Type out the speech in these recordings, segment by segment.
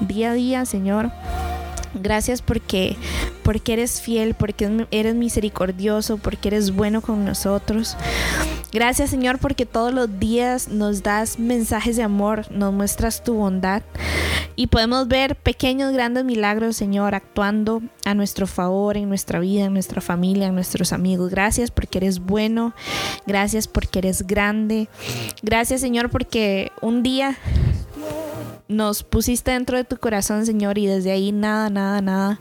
día a día, Señor. Gracias porque, porque eres fiel, porque eres misericordioso, porque eres bueno con nosotros. Gracias Señor porque todos los días nos das mensajes de amor, nos muestras tu bondad y podemos ver pequeños, grandes milagros Señor actuando a nuestro favor en nuestra vida, en nuestra familia, en nuestros amigos. Gracias porque eres bueno, gracias porque eres grande. Gracias Señor porque un día nos pusiste dentro de tu corazón, Señor, y desde ahí nada, nada, nada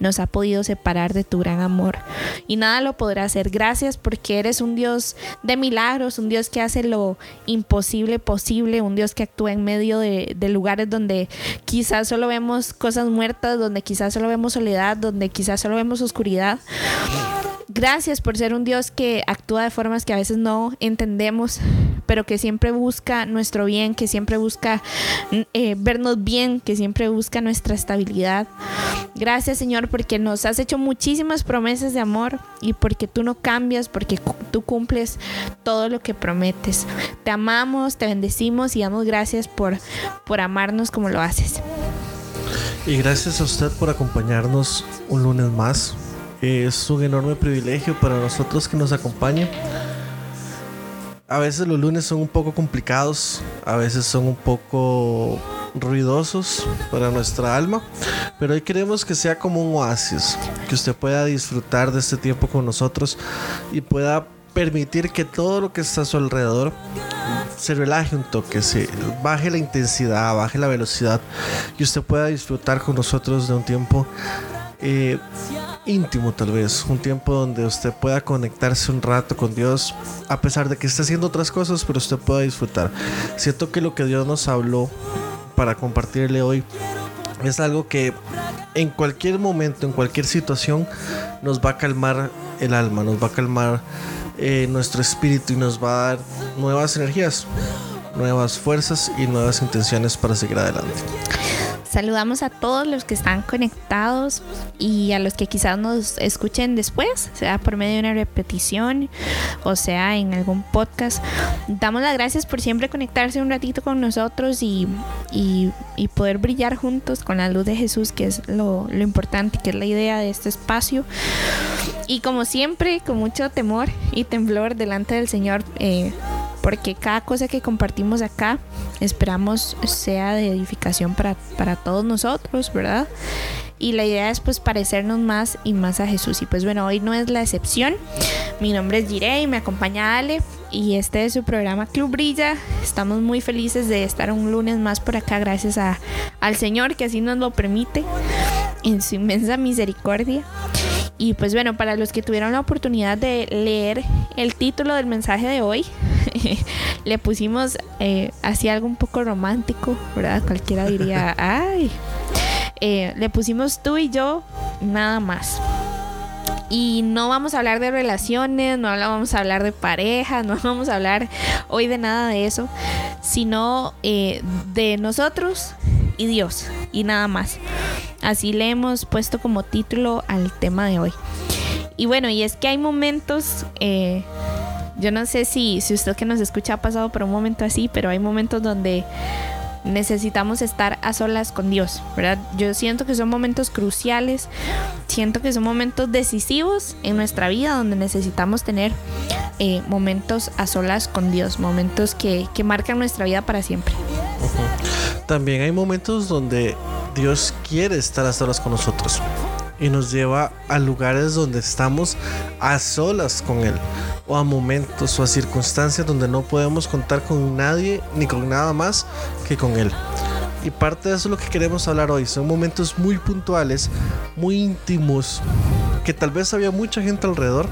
nos ha podido separar de tu gran amor. Y nada lo podrá hacer. Gracias porque eres un Dios de milagros, un Dios que hace lo imposible posible, un Dios que actúa en medio de, lugares donde quizás solo vemos cosas muertas, donde quizás solo vemos soledad, donde quizás solo vemos oscuridad. Gracias por ser un Dios que actúa de formas que a veces no entendemos, pero que siempre busca nuestro bien, que siempre busca eh, vernos bien, que siempre busca nuestra estabilidad. Gracias Señor porque nos has hecho muchísimas promesas de amor y porque tú no cambias, porque tú cumples todo lo que prometes. Te amamos, te bendecimos y damos gracias por, por amarnos como lo haces. Y gracias a usted por acompañarnos un lunes más es un enorme privilegio para nosotros que nos acompañen. A veces los lunes son un poco complicados, a veces son un poco ruidosos para nuestra alma, pero hoy queremos que sea como un oasis, que usted pueda disfrutar de este tiempo con nosotros y pueda permitir que todo lo que está a su alrededor se relaje un toque, se baje la intensidad, baje la velocidad y usted pueda disfrutar con nosotros de un tiempo eh, íntimo tal vez, un tiempo donde usted pueda conectarse un rato con Dios, a pesar de que esté haciendo otras cosas, pero usted pueda disfrutar. Siento que lo que Dios nos habló para compartirle hoy es algo que en cualquier momento, en cualquier situación, nos va a calmar el alma, nos va a calmar eh, nuestro espíritu y nos va a dar nuevas energías, nuevas fuerzas y nuevas intenciones para seguir adelante. Saludamos a todos los que están conectados y a los que quizás nos escuchen después, sea por medio de una repetición o sea en algún podcast. Damos las gracias por siempre conectarse un ratito con nosotros y, poder brillar juntos con la luz de Jesús, que es lo, importante, que es la idea de este espacio. Y como siempre, con mucho temor y temblor delante del Señor. Eh, porque cada cosa que compartimos acá esperamos sea de edificación para, todos nosotros, ¿verdad? Y la idea es pues parecernos más y más a Jesús. Y pues bueno, hoy no es la excepción. Mi nombre es Jirey, me acompaña Ale y este es su programa Club Brilla. Estamos muy felices de estar un lunes más por acá gracias a, al Señor que así nos lo permite en su inmensa misericordia. Y pues bueno, para los que tuvieron la oportunidad de leer el título del mensaje de hoy, le pusimos eh, así algo un poco romántico, ¿verdad? Cualquiera diría, ay, eh, le pusimos tú y yo, nada más. Y no vamos a hablar de relaciones, no vamos a hablar de pareja, no vamos a hablar hoy de nada de eso, sino eh, de nosotros y Dios y nada más. Así le hemos puesto como título al tema de hoy. Y bueno, y es que hay momentos, eh, yo no sé si, si usted que nos escucha ha pasado por un momento así, pero hay momentos donde necesitamos estar a solas con Dios, ¿verdad? Yo siento que son momentos cruciales, siento que son momentos decisivos en nuestra vida donde necesitamos tener eh, momentos a solas con Dios, momentos que, que marcan nuestra vida para siempre. También hay momentos donde Dios quiere estar a solas con nosotros y nos lleva a lugares donde estamos a solas con Él o a momentos o a circunstancias donde no podemos contar con nadie ni con nada más que con Él. Y parte de eso es lo que queremos hablar hoy. Son momentos muy puntuales, muy íntimos, que tal vez había mucha gente alrededor,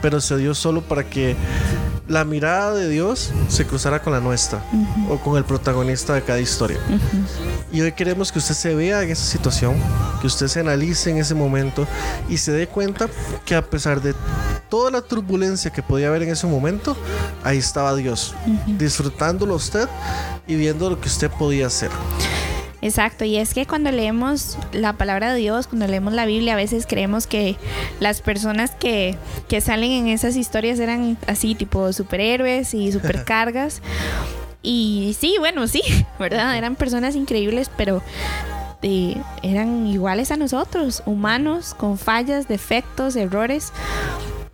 pero se dio solo para que la mirada de Dios se cruzara con la nuestra o con el protagonista de cada historia. Y hoy queremos que usted se vea en esa situación, que usted se analice en ese momento y se dé cuenta que a pesar de toda la turbulencia que podía haber en ese momento, ahí estaba Dios, disfrutándolo usted y viendo lo que usted podía hacer. Exacto, y es que cuando leemos la palabra de Dios, cuando leemos la Biblia, a veces creemos que las personas que, salen en esas historias eran así, tipo superhéroes y supercargas. Y sí, bueno, sí, ¿verdad? Eran personas increíbles, pero eh, eran iguales a nosotros, humanos, con fallas, defectos, errores,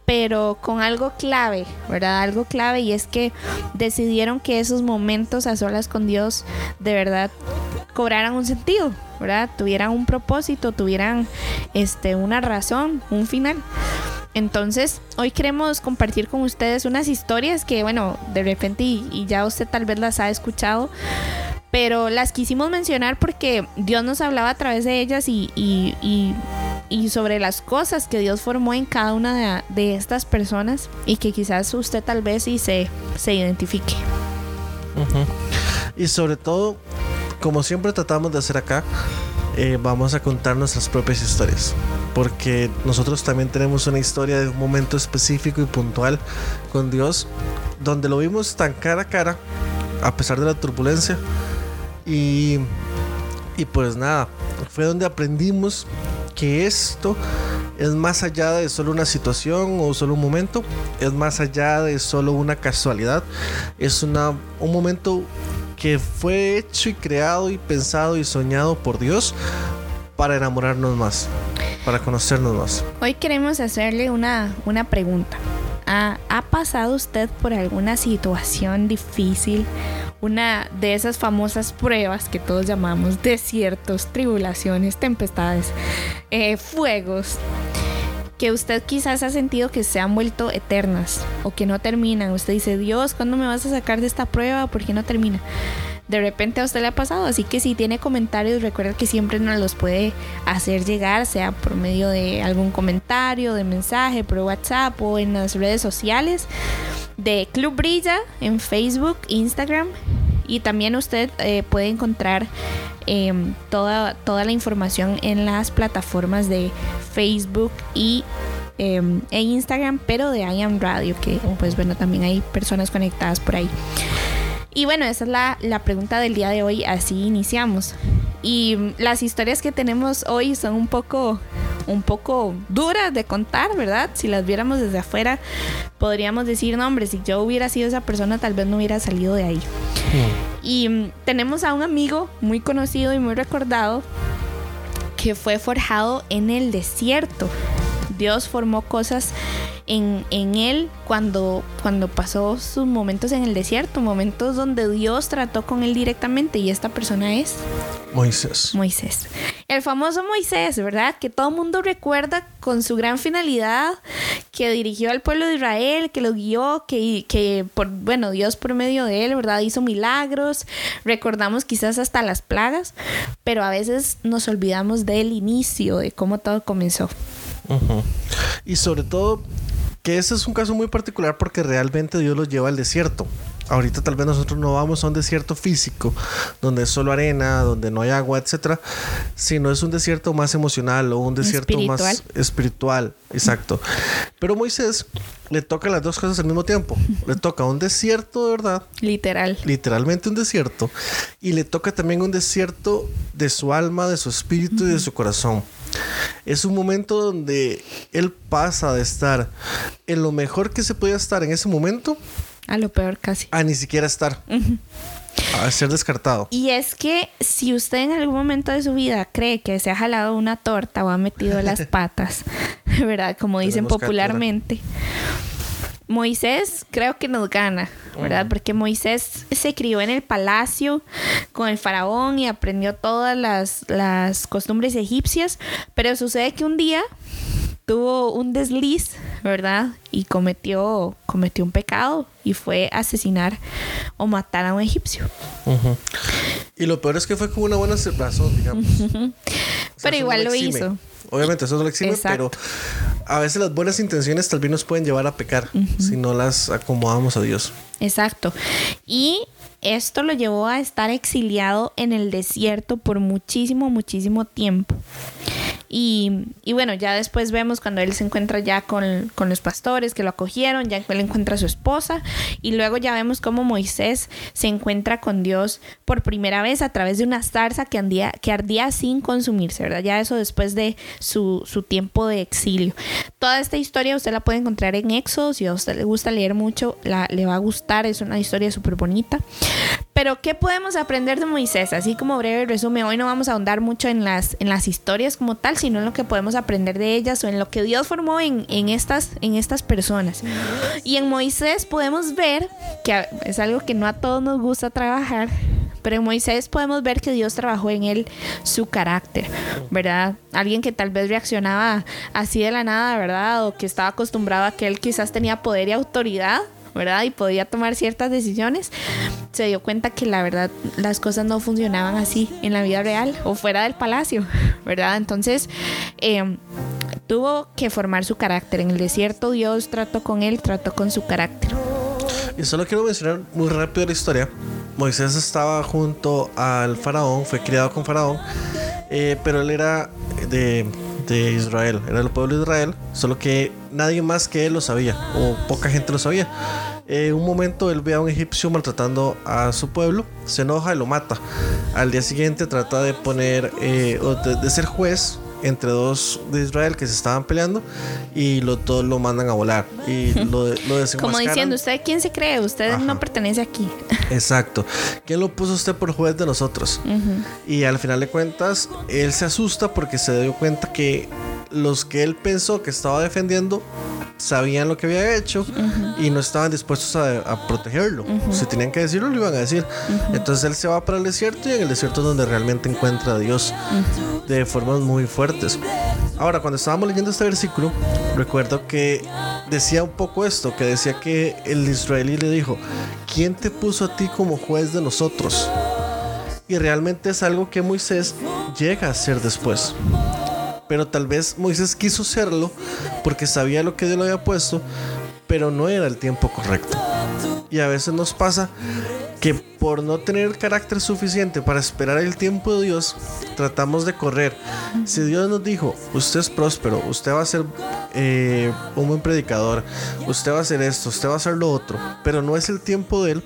pero con algo clave, ¿verdad? Algo clave y es que decidieron que esos momentos a solas con Dios de verdad cobraran un sentido, ¿verdad? Tuvieran un propósito, tuvieran este, una razón, un final. Entonces, hoy queremos compartir con ustedes unas historias que, bueno, de repente y, ya usted tal vez las ha escuchado, pero las quisimos mencionar porque Dios nos hablaba a través de ellas y, y, y sobre las cosas que Dios formó en cada una de, estas personas y que quizás usted tal vez y se, se identifique. Y sobre todo, como siempre tratamos de hacer acá, eh, vamos a contar nuestras propias historias. Porque nosotros también tenemos una historia de un momento específico y puntual con Dios, donde lo vimos tan cara a cara, a pesar de la turbulencia. Y, y pues nada, fue donde aprendimos que esto es más allá de solo una situación o solo un momento, es más allá de solo una casualidad, es una, un momento que fue hecho y creado y pensado y soñado por Dios para enamorarnos más, para conocernos más. Hoy queremos hacerle una, una pregunta. ¿Ha, ¿Ha pasado usted por alguna situación difícil? Una de esas famosas pruebas que todos llamamos desiertos, tribulaciones, tempestades, eh, fuegos que usted quizás ha sentido que se han vuelto eternas o que no terminan. Usted dice, Dios, ¿cuándo me vas a sacar de esta prueba? ¿Por qué no termina? De repente a usted le ha pasado, así que si tiene comentarios, recuerda que siempre nos los puede hacer llegar, sea por medio de algún comentario, de mensaje, por WhatsApp o en las redes sociales de Club Brilla en Facebook, Instagram y también usted eh, puede encontrar em, toda, toda la información en las plataformas de Facebook y em, e Instagram, pero de I Am Radio, que pues bueno, también hay personas conectadas por ahí. Y bueno, esa es la, la pregunta del día de hoy, así iniciamos. Y las historias que tenemos hoy son un poco un poco duras de contar, ¿verdad? Si las viéramos desde afuera, podríamos decir, no, hombre, si yo hubiera sido esa persona, tal vez no hubiera salido de ahí. Mm. Y mm, tenemos a un amigo muy conocido y muy recordado que fue forjado en el desierto. Dios formó cosas en, en, él cuando, cuando pasó sus momentos en el desierto, momentos donde Dios trató con él directamente y esta persona es Moisés. Moisés. El famoso Moisés, ¿verdad? Que todo el mundo recuerda con su gran finalidad, que dirigió al pueblo de Israel, que lo guió, que, que por, bueno, Dios por medio de él, ¿verdad? Hizo milagros. Recordamos quizás hasta las plagas, pero a veces nos olvidamos del inicio, de cómo todo comenzó. Y sobre todo que ese es un caso muy particular porque realmente Dios los lleva al desierto. Ahorita tal vez nosotros no vamos a un desierto físico, donde es solo arena, donde no hay agua, etcétera, sino es un desierto más emocional o un desierto más espiritual, exacto. Pero Moisés le toca las dos cosas al mismo tiempo. Le toca un desierto de verdad, literal, literalmente un desierto, y le toca también un desierto de su alma, de su espíritu y de su corazón. Es un momento donde él pasa de estar en lo mejor que se podía estar en ese momento a lo peor casi. A ni siquiera estar. A ser descartado. Y es que si usted en algún momento de su vida cree que se ha jalado una torta o ha metido las patas, ¿verdad? Como dicen popularmente. Moisés creo que nos gana, ¿verdad? Porque Moisés se crió en el palacio con el faraón y aprendió todas las, las costumbres egipcias, pero sucede que un día tuvo un desliz, ¿verdad? Y cometió, cometió un pecado y fue asesinar o matar a un egipcio. Y lo peor es que fue con una buena razón, digamos. pero igual lo, hizo. Obviamente, eso no lo exime, pero a veces las buenas intenciones tal vez nos pueden llevar a pecar si no las acomodamos a Dios. Exacto. Y esto lo llevó a estar exiliado en el desierto por muchísimo, muchísimo tiempo. Y, y bueno, ya después vemos cuando él se encuentra ya con, con, los pastores que lo acogieron, ya él encuentra a su esposa y luego ya vemos cómo Moisés se encuentra con Dios por primera vez a través de una zarza que, andía, que ardía sin consumirse, ¿verdad? Ya eso después de su, su tiempo de exilio. Toda esta historia usted la puede encontrar en Éxodo, si a usted le gusta leer mucho, la, le va a gustar, es una historia súper bonita. Pero, ¿qué podemos aprender de Moisés? Así como breve resumen, hoy no vamos a ahondar mucho en las, en las historias como tal, sino en lo que podemos aprender de ellas o en lo que Dios formó en, en, estas, en estas personas. Y en Moisés podemos ver, que es algo que no a todos nos gusta trabajar, pero en Moisés podemos ver que Dios trabajó en él su carácter, ¿verdad? Alguien que tal vez reaccionaba así de la nada, ¿verdad? O que estaba acostumbrado a que él quizás tenía poder y autoridad, ¿verdad? Y podía tomar ciertas decisiones, se dio cuenta que la verdad las cosas no funcionaban así en la vida real o fuera del palacio, ¿verdad? Entonces, eh, tuvo que formar su carácter. En el desierto Dios trató con él, trató con su carácter. Y solo quiero mencionar muy rápido la historia. Moisés estaba junto al faraón, fue criado con faraón, eh, pero él era de, de, Israel, era del pueblo de Israel, solo que nadie más que él lo sabía, o poca gente lo sabía. En un momento él ve a un egipcio maltratando a su pueblo, se enoja y lo mata. Al día siguiente trata de poner, eh, de ser juez entre dos de Israel que se estaban peleando y lo, todos lo mandan a volar y lo, lo Como diciendo, ¿usted quién se cree? Usted Ajá. no pertenece aquí. Exacto. ¿Quién lo puso usted por juez de nosotros? Uh -huh. Y al final de cuentas, él se asusta porque se dio cuenta que los que él pensó que estaba defendiendo sabían lo que había hecho uh -huh. y no estaban dispuestos a, a protegerlo. Uh -huh. Si tenían que decirlo, lo iban a decir. Entonces él se va para el desierto y en el desierto es donde realmente encuentra a Dios de formas muy fuertes. Ahora, cuando estábamos leyendo este versículo, recuerdo que decía un poco esto, que decía que el israelí le dijo, ¿quién te puso a ti como juez de nosotros? Y realmente es algo que Moisés llega a hacer después pero tal vez Moisés quiso serlo porque sabía lo que Dios lo había puesto, pero no era el tiempo correcto. Y a veces nos pasa que por no tener carácter suficiente para esperar el tiempo de Dios, tratamos de correr. Si Dios nos dijo, usted es próspero, usted va a ser eh, un buen predicador, usted va a hacer esto, usted va a hacer lo otro, pero no es el tiempo de Él,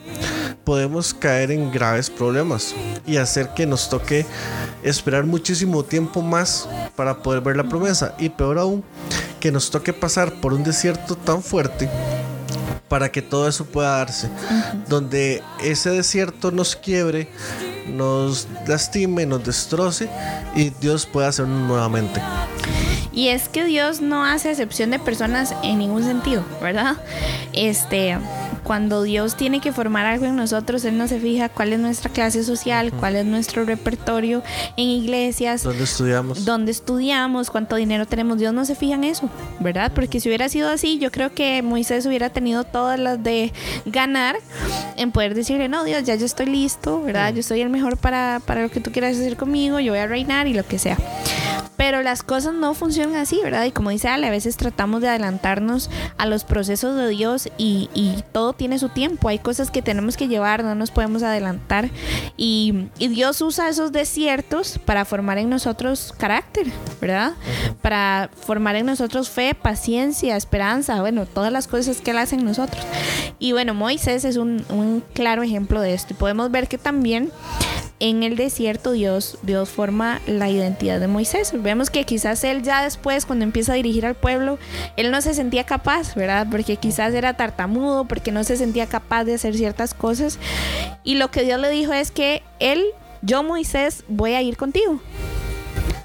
podemos caer en graves problemas y hacer que nos toque esperar muchísimo tiempo más para poder ver la promesa. Y peor aún, que nos toque pasar por un desierto tan fuerte para que todo eso pueda darse. Uh -huh. Donde ese desierto nos quiebre, nos lastime, nos destroce y Dios pueda hacerlo nuevamente. Y es que Dios no hace excepción de personas en ningún sentido, ¿verdad? Este, cuando Dios tiene que formar algo en nosotros, Él no se fija cuál es nuestra clase social, uh -huh. cuál es nuestro repertorio en iglesias, dónde estudiamos, dónde estudiamos, cuánto dinero tenemos. Dios no se fija en eso, ¿verdad? Porque si hubiera sido así, yo creo que Moisés hubiera tenido todas las de ganar en poder decirle, no, Dios, ya yo estoy listo, ¿verdad? Uh -huh. Yo soy el mejor para, para lo que tú quieras hacer conmigo, yo voy a reinar y lo que sea. Pero las cosas no funcionan así, ¿verdad? Y como dice Ale, a veces tratamos de adelantarnos a los procesos de Dios y, y todo tiene su tiempo. Hay cosas que tenemos que llevar, no nos podemos adelantar. Y, y Dios usa esos desiertos para formar en nosotros carácter, ¿verdad? Para formar en nosotros fe, paciencia, esperanza, bueno, todas las cosas que Él hace en nosotros. Y bueno, Moisés es un, un claro ejemplo de esto. Y podemos ver que también en el desierto Dios, Dios forma la identidad de Moisés. Vemos que quizás él ya después, cuando empieza a dirigir al pueblo, él no se sentía capaz, ¿verdad? Porque quizás era tartamudo, porque no se sentía capaz de hacer ciertas cosas. Y lo que Dios le dijo es que él, yo Moisés, voy a ir contigo.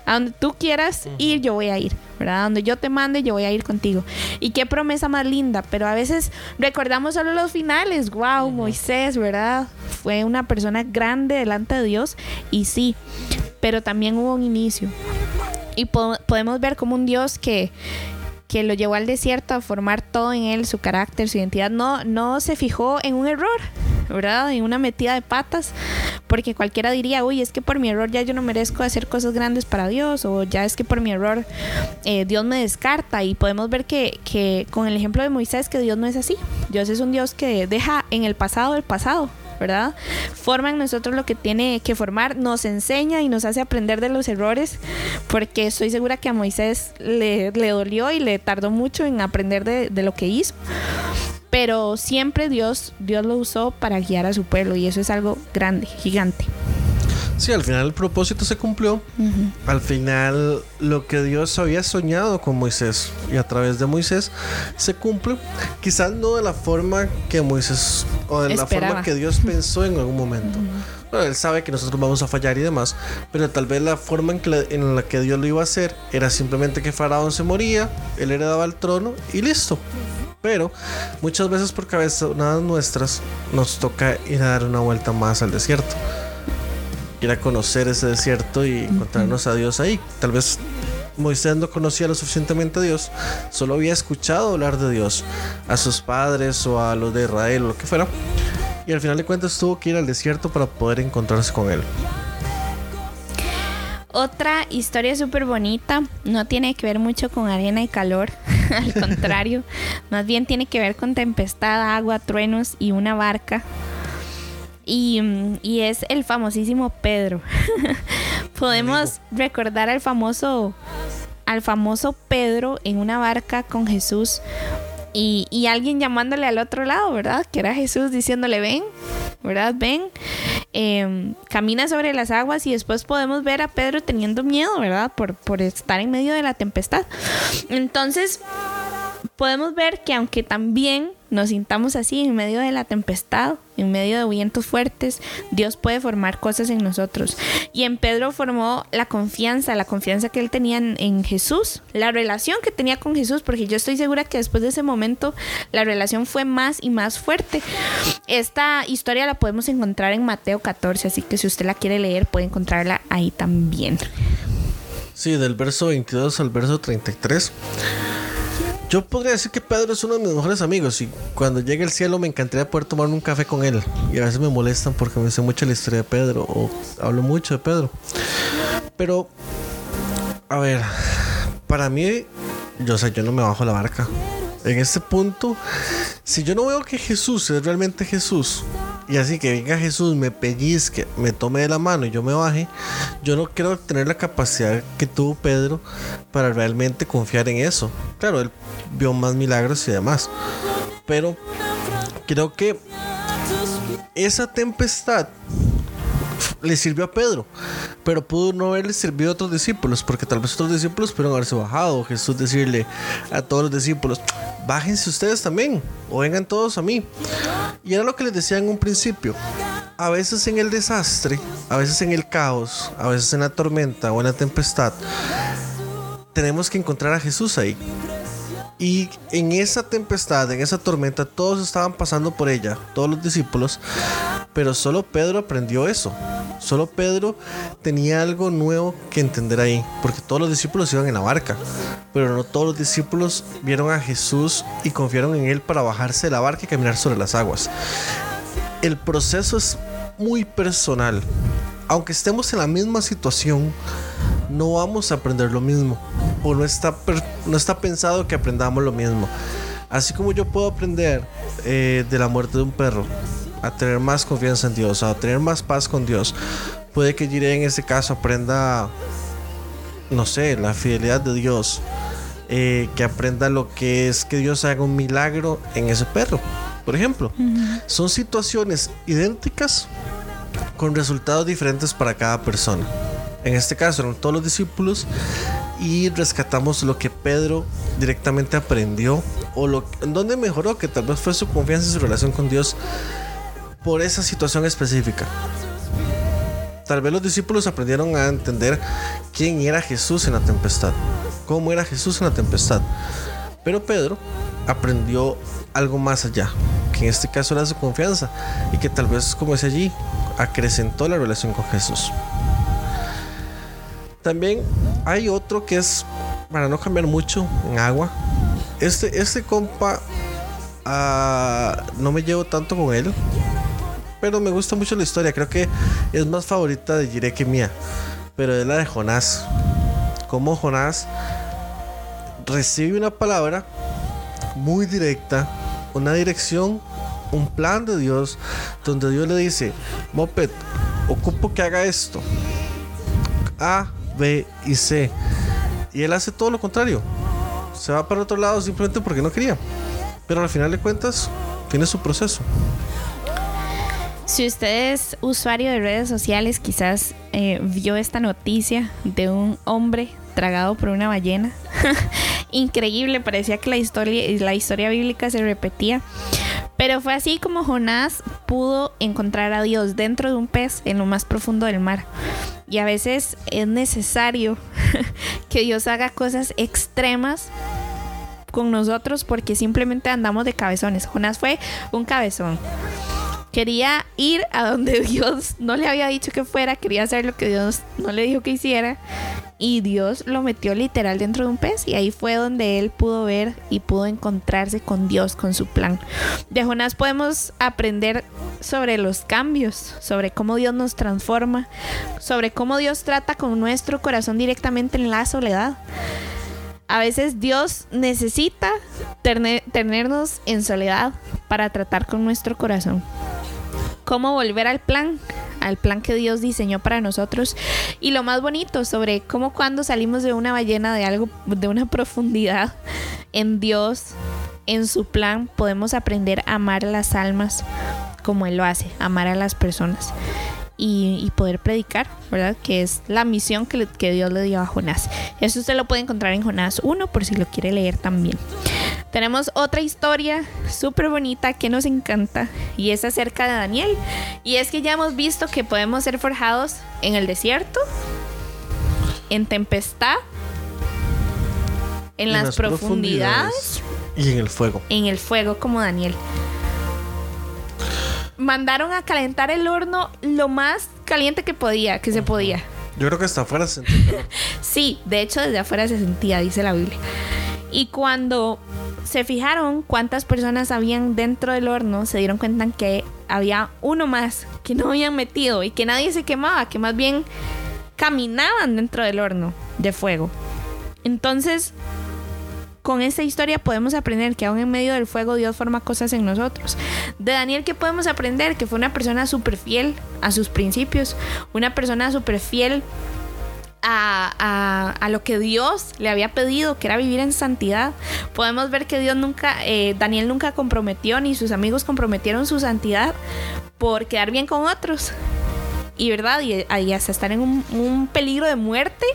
A donde tú quieras ir, yo voy a ir. ¿verdad? Donde yo te mande, yo voy a ir contigo. Y qué promesa más linda, pero a veces recordamos solo los finales. Wow, Moisés, ¿verdad? Fue una persona grande delante de Dios y sí, pero también hubo un inicio. Y po podemos ver como un Dios que que lo llevó al desierto a formar todo en él, su carácter, su identidad, no, no se fijó en un error, ¿verdad? En una metida de patas, porque cualquiera diría, uy, es que por mi error ya yo no merezco hacer cosas grandes para Dios, o ya es que por mi error eh, Dios me descarta, y podemos ver que, que con el ejemplo de Moisés, que Dios no es así, Dios es un Dios que deja en el pasado el pasado, ¿verdad? Forma en nosotros lo que tiene que formar, nos enseña y nos hace aprender de los errores, porque estoy segura que a Moisés le, le dolió y le tardó mucho en aprender de, de lo que hizo pero siempre Dios, Dios lo usó para guiar a su pueblo y eso es algo grande, gigante. Sí, al final el propósito se cumplió. Al final lo que Dios había soñado con Moisés y a través de Moisés se cumple. Quizás no de la forma que Moisés o de la forma que Dios pensó en algún momento. Bueno, él sabe que nosotros vamos a fallar y demás, pero tal vez la forma en, que, en la que Dios lo iba a hacer era simplemente que Faraón se moría, él heredaba el trono y listo. Pero muchas veces por cabezonadas nuestras nos toca ir a dar una vuelta más al desierto ir a conocer ese desierto y encontrarnos a Dios ahí. Tal vez Moisés no conocía lo suficientemente a Dios, solo había escuchado hablar de Dios a sus padres o a los de Israel o lo que fuera. Y al final de cuentas tuvo que ir al desierto para poder encontrarse con él. Otra historia súper bonita, no tiene que ver mucho con arena y calor, al contrario, más bien tiene que ver con tempestad, agua, truenos y una barca y, es el famosísimo Pedro. Podemos recordar al famoso, al famoso Pedro en una barca con Jesús y, alguien llamándole al otro lado, ¿verdad? Que era Jesús diciéndole, ven, ¿verdad? Ven, em, camina sobre las aguas y después podemos ver a Pedro teniendo miedo, ¿verdad? Por, por estar en medio de la tempestad. Entonces, podemos ver que aunque también nos sintamos así en medio de la tempestad, en medio de vientos fuertes, Dios puede formar cosas en nosotros. Y en Pedro formó la confianza, la confianza que él tenía en, Jesús, la relación que tenía con Jesús, porque yo estoy segura que después de ese momento la relación fue más y más fuerte. Esta historia la podemos encontrar en Mateo 14, así que si usted la quiere leer puede encontrarla ahí también. Sí, del verso 22 al verso 33. Yo podría decir que Pedro es uno de mis mejores amigos y cuando llegue el cielo me encantaría poder tomarme un café con él. Y a veces me molestan porque me sé mucho la historia de Pedro o hablo mucho de Pedro. Pero, a ver, para mí, yo sé, yo no me bajo la barca. En este punto, si yo no veo que Jesús es realmente Jesús, y así que venga Jesús, me pellizque, me tome de la mano y yo me baje, yo no quiero tener la capacidad que tuvo Pedro para realmente confiar en eso. Claro, él vio más milagros y demás. Pero creo que esa tempestad le sirvió a Pedro, pero pudo no haberle servido a otros discípulos, porque tal vez otros discípulos pudieron haberse bajado. Jesús decirle a todos los discípulos, bájense ustedes también, o vengan todos a mí. Y era lo que les decía en un principio. A veces en el desastre, a veces en el caos, a veces en la tormenta o en la tempestad, tenemos que encontrar a Jesús ahí. Y en esa tempestad, en esa tormenta, todos estaban pasando por ella, todos los discípulos, pero solo Pedro aprendió eso. Solo Pedro tenía algo nuevo que entender ahí, porque todos los discípulos iban en la barca, pero no todos los discípulos vieron a Jesús y confiaron en él para bajarse de la barca y caminar sobre las aguas. El proceso es muy personal. Aunque estemos en la misma situación, no vamos a aprender lo mismo. O no está, no está pensado que aprendamos lo mismo. Así como yo puedo aprender eh, de la muerte de un perro, a tener más confianza en Dios, a tener más paz con Dios, puede que Jiré en ese caso aprenda, no sé, la fidelidad de Dios. Eh, que aprenda lo que es que Dios haga un milagro en ese perro, por ejemplo. Son situaciones idénticas con resultados diferentes para cada persona. En este caso eran todos los discípulos y rescatamos lo que Pedro directamente aprendió o lo donde mejoró que tal vez fue su confianza y su relación con Dios por esa situación específica. Tal vez los discípulos aprendieron a entender quién era Jesús en la tempestad, cómo era Jesús en la tempestad. Pero Pedro aprendió algo más allá, que en este caso era su confianza y que tal vez, como es allí, acrecentó la relación con Jesús. También hay otro que es, para no cambiar mucho, en agua. Este, este compa, ah, no me llevo tanto con él, pero me gusta mucho la historia. Creo que es más favorita de Jiré que mía, pero es la de Jonás. Como Jonás recibe una palabra muy directa, una dirección un plan de Dios donde Dios le dice, Moped, ocupo que haga esto. B y C. Y él hace todo lo contrario. Se va para otro lado simplemente porque no quería. Pero al final de cuentas, tiene su proceso. Si usted es usuario de redes sociales, quizás eh, vio esta noticia de un hombre tragado por una ballena. Increíble, parecía que la historia, la historia bíblica se repetía. Pero fue así como Jonás pudo encontrar a Dios dentro de un pez en lo más profundo del mar. Y a veces es necesario que Dios haga cosas extremas con nosotros porque simplemente andamos de cabezones. Jonás fue un cabezón. Quería ir a donde Dios no le había dicho que fuera, quería hacer lo que Dios no le dijo que hiciera. Y Dios lo metió literal dentro de un pez y ahí fue donde él pudo ver y pudo encontrarse con Dios, con su plan. De Jonás podemos aprender sobre los cambios, sobre cómo Dios nos transforma, sobre cómo Dios trata con nuestro corazón directamente en la soledad. A veces Dios necesita tenernos en soledad para tratar con nuestro corazón cómo volver al plan, al plan que Dios diseñó para nosotros. Y lo más bonito sobre cómo cuando salimos de una ballena de algo, de una profundidad en Dios, en su plan, podemos aprender a amar las almas como Él lo hace, amar a las personas y, poder predicar, ¿verdad? Que es la misión que, que, Dios le dio a Jonás. Eso usted lo puede encontrar en Jonás 1 por si lo quiere leer también. Tenemos otra historia súper bonita que nos encanta y es acerca de Daniel. Y es que ya hemos visto que podemos ser forjados en el desierto, en tempestad, en, las, profundidades, y en el fuego. En el fuego como Daniel mandaron a calentar el horno lo más caliente que podía, que se podía. Yo creo que hasta afuera se sentía. sí, de hecho desde afuera se sentía, dice la Biblia. Y cuando se fijaron cuántas personas habían dentro del horno, se dieron cuenta que había uno más que no habían metido y que nadie se quemaba, que más bien caminaban dentro del horno de fuego. Entonces, con esta historia podemos aprender que aún en medio del fuego Dios forma cosas en nosotros. De Daniel, ¿qué podemos aprender? Que fue una persona súper fiel a sus principios, una persona súper fiel a, lo que Dios le había pedido, que era vivir en santidad. Podemos ver que Dios nunca, eh, Daniel nunca comprometió, ni sus amigos comprometieron su santidad por quedar bien con otros y verdad y, hasta estar en un, peligro de muerte,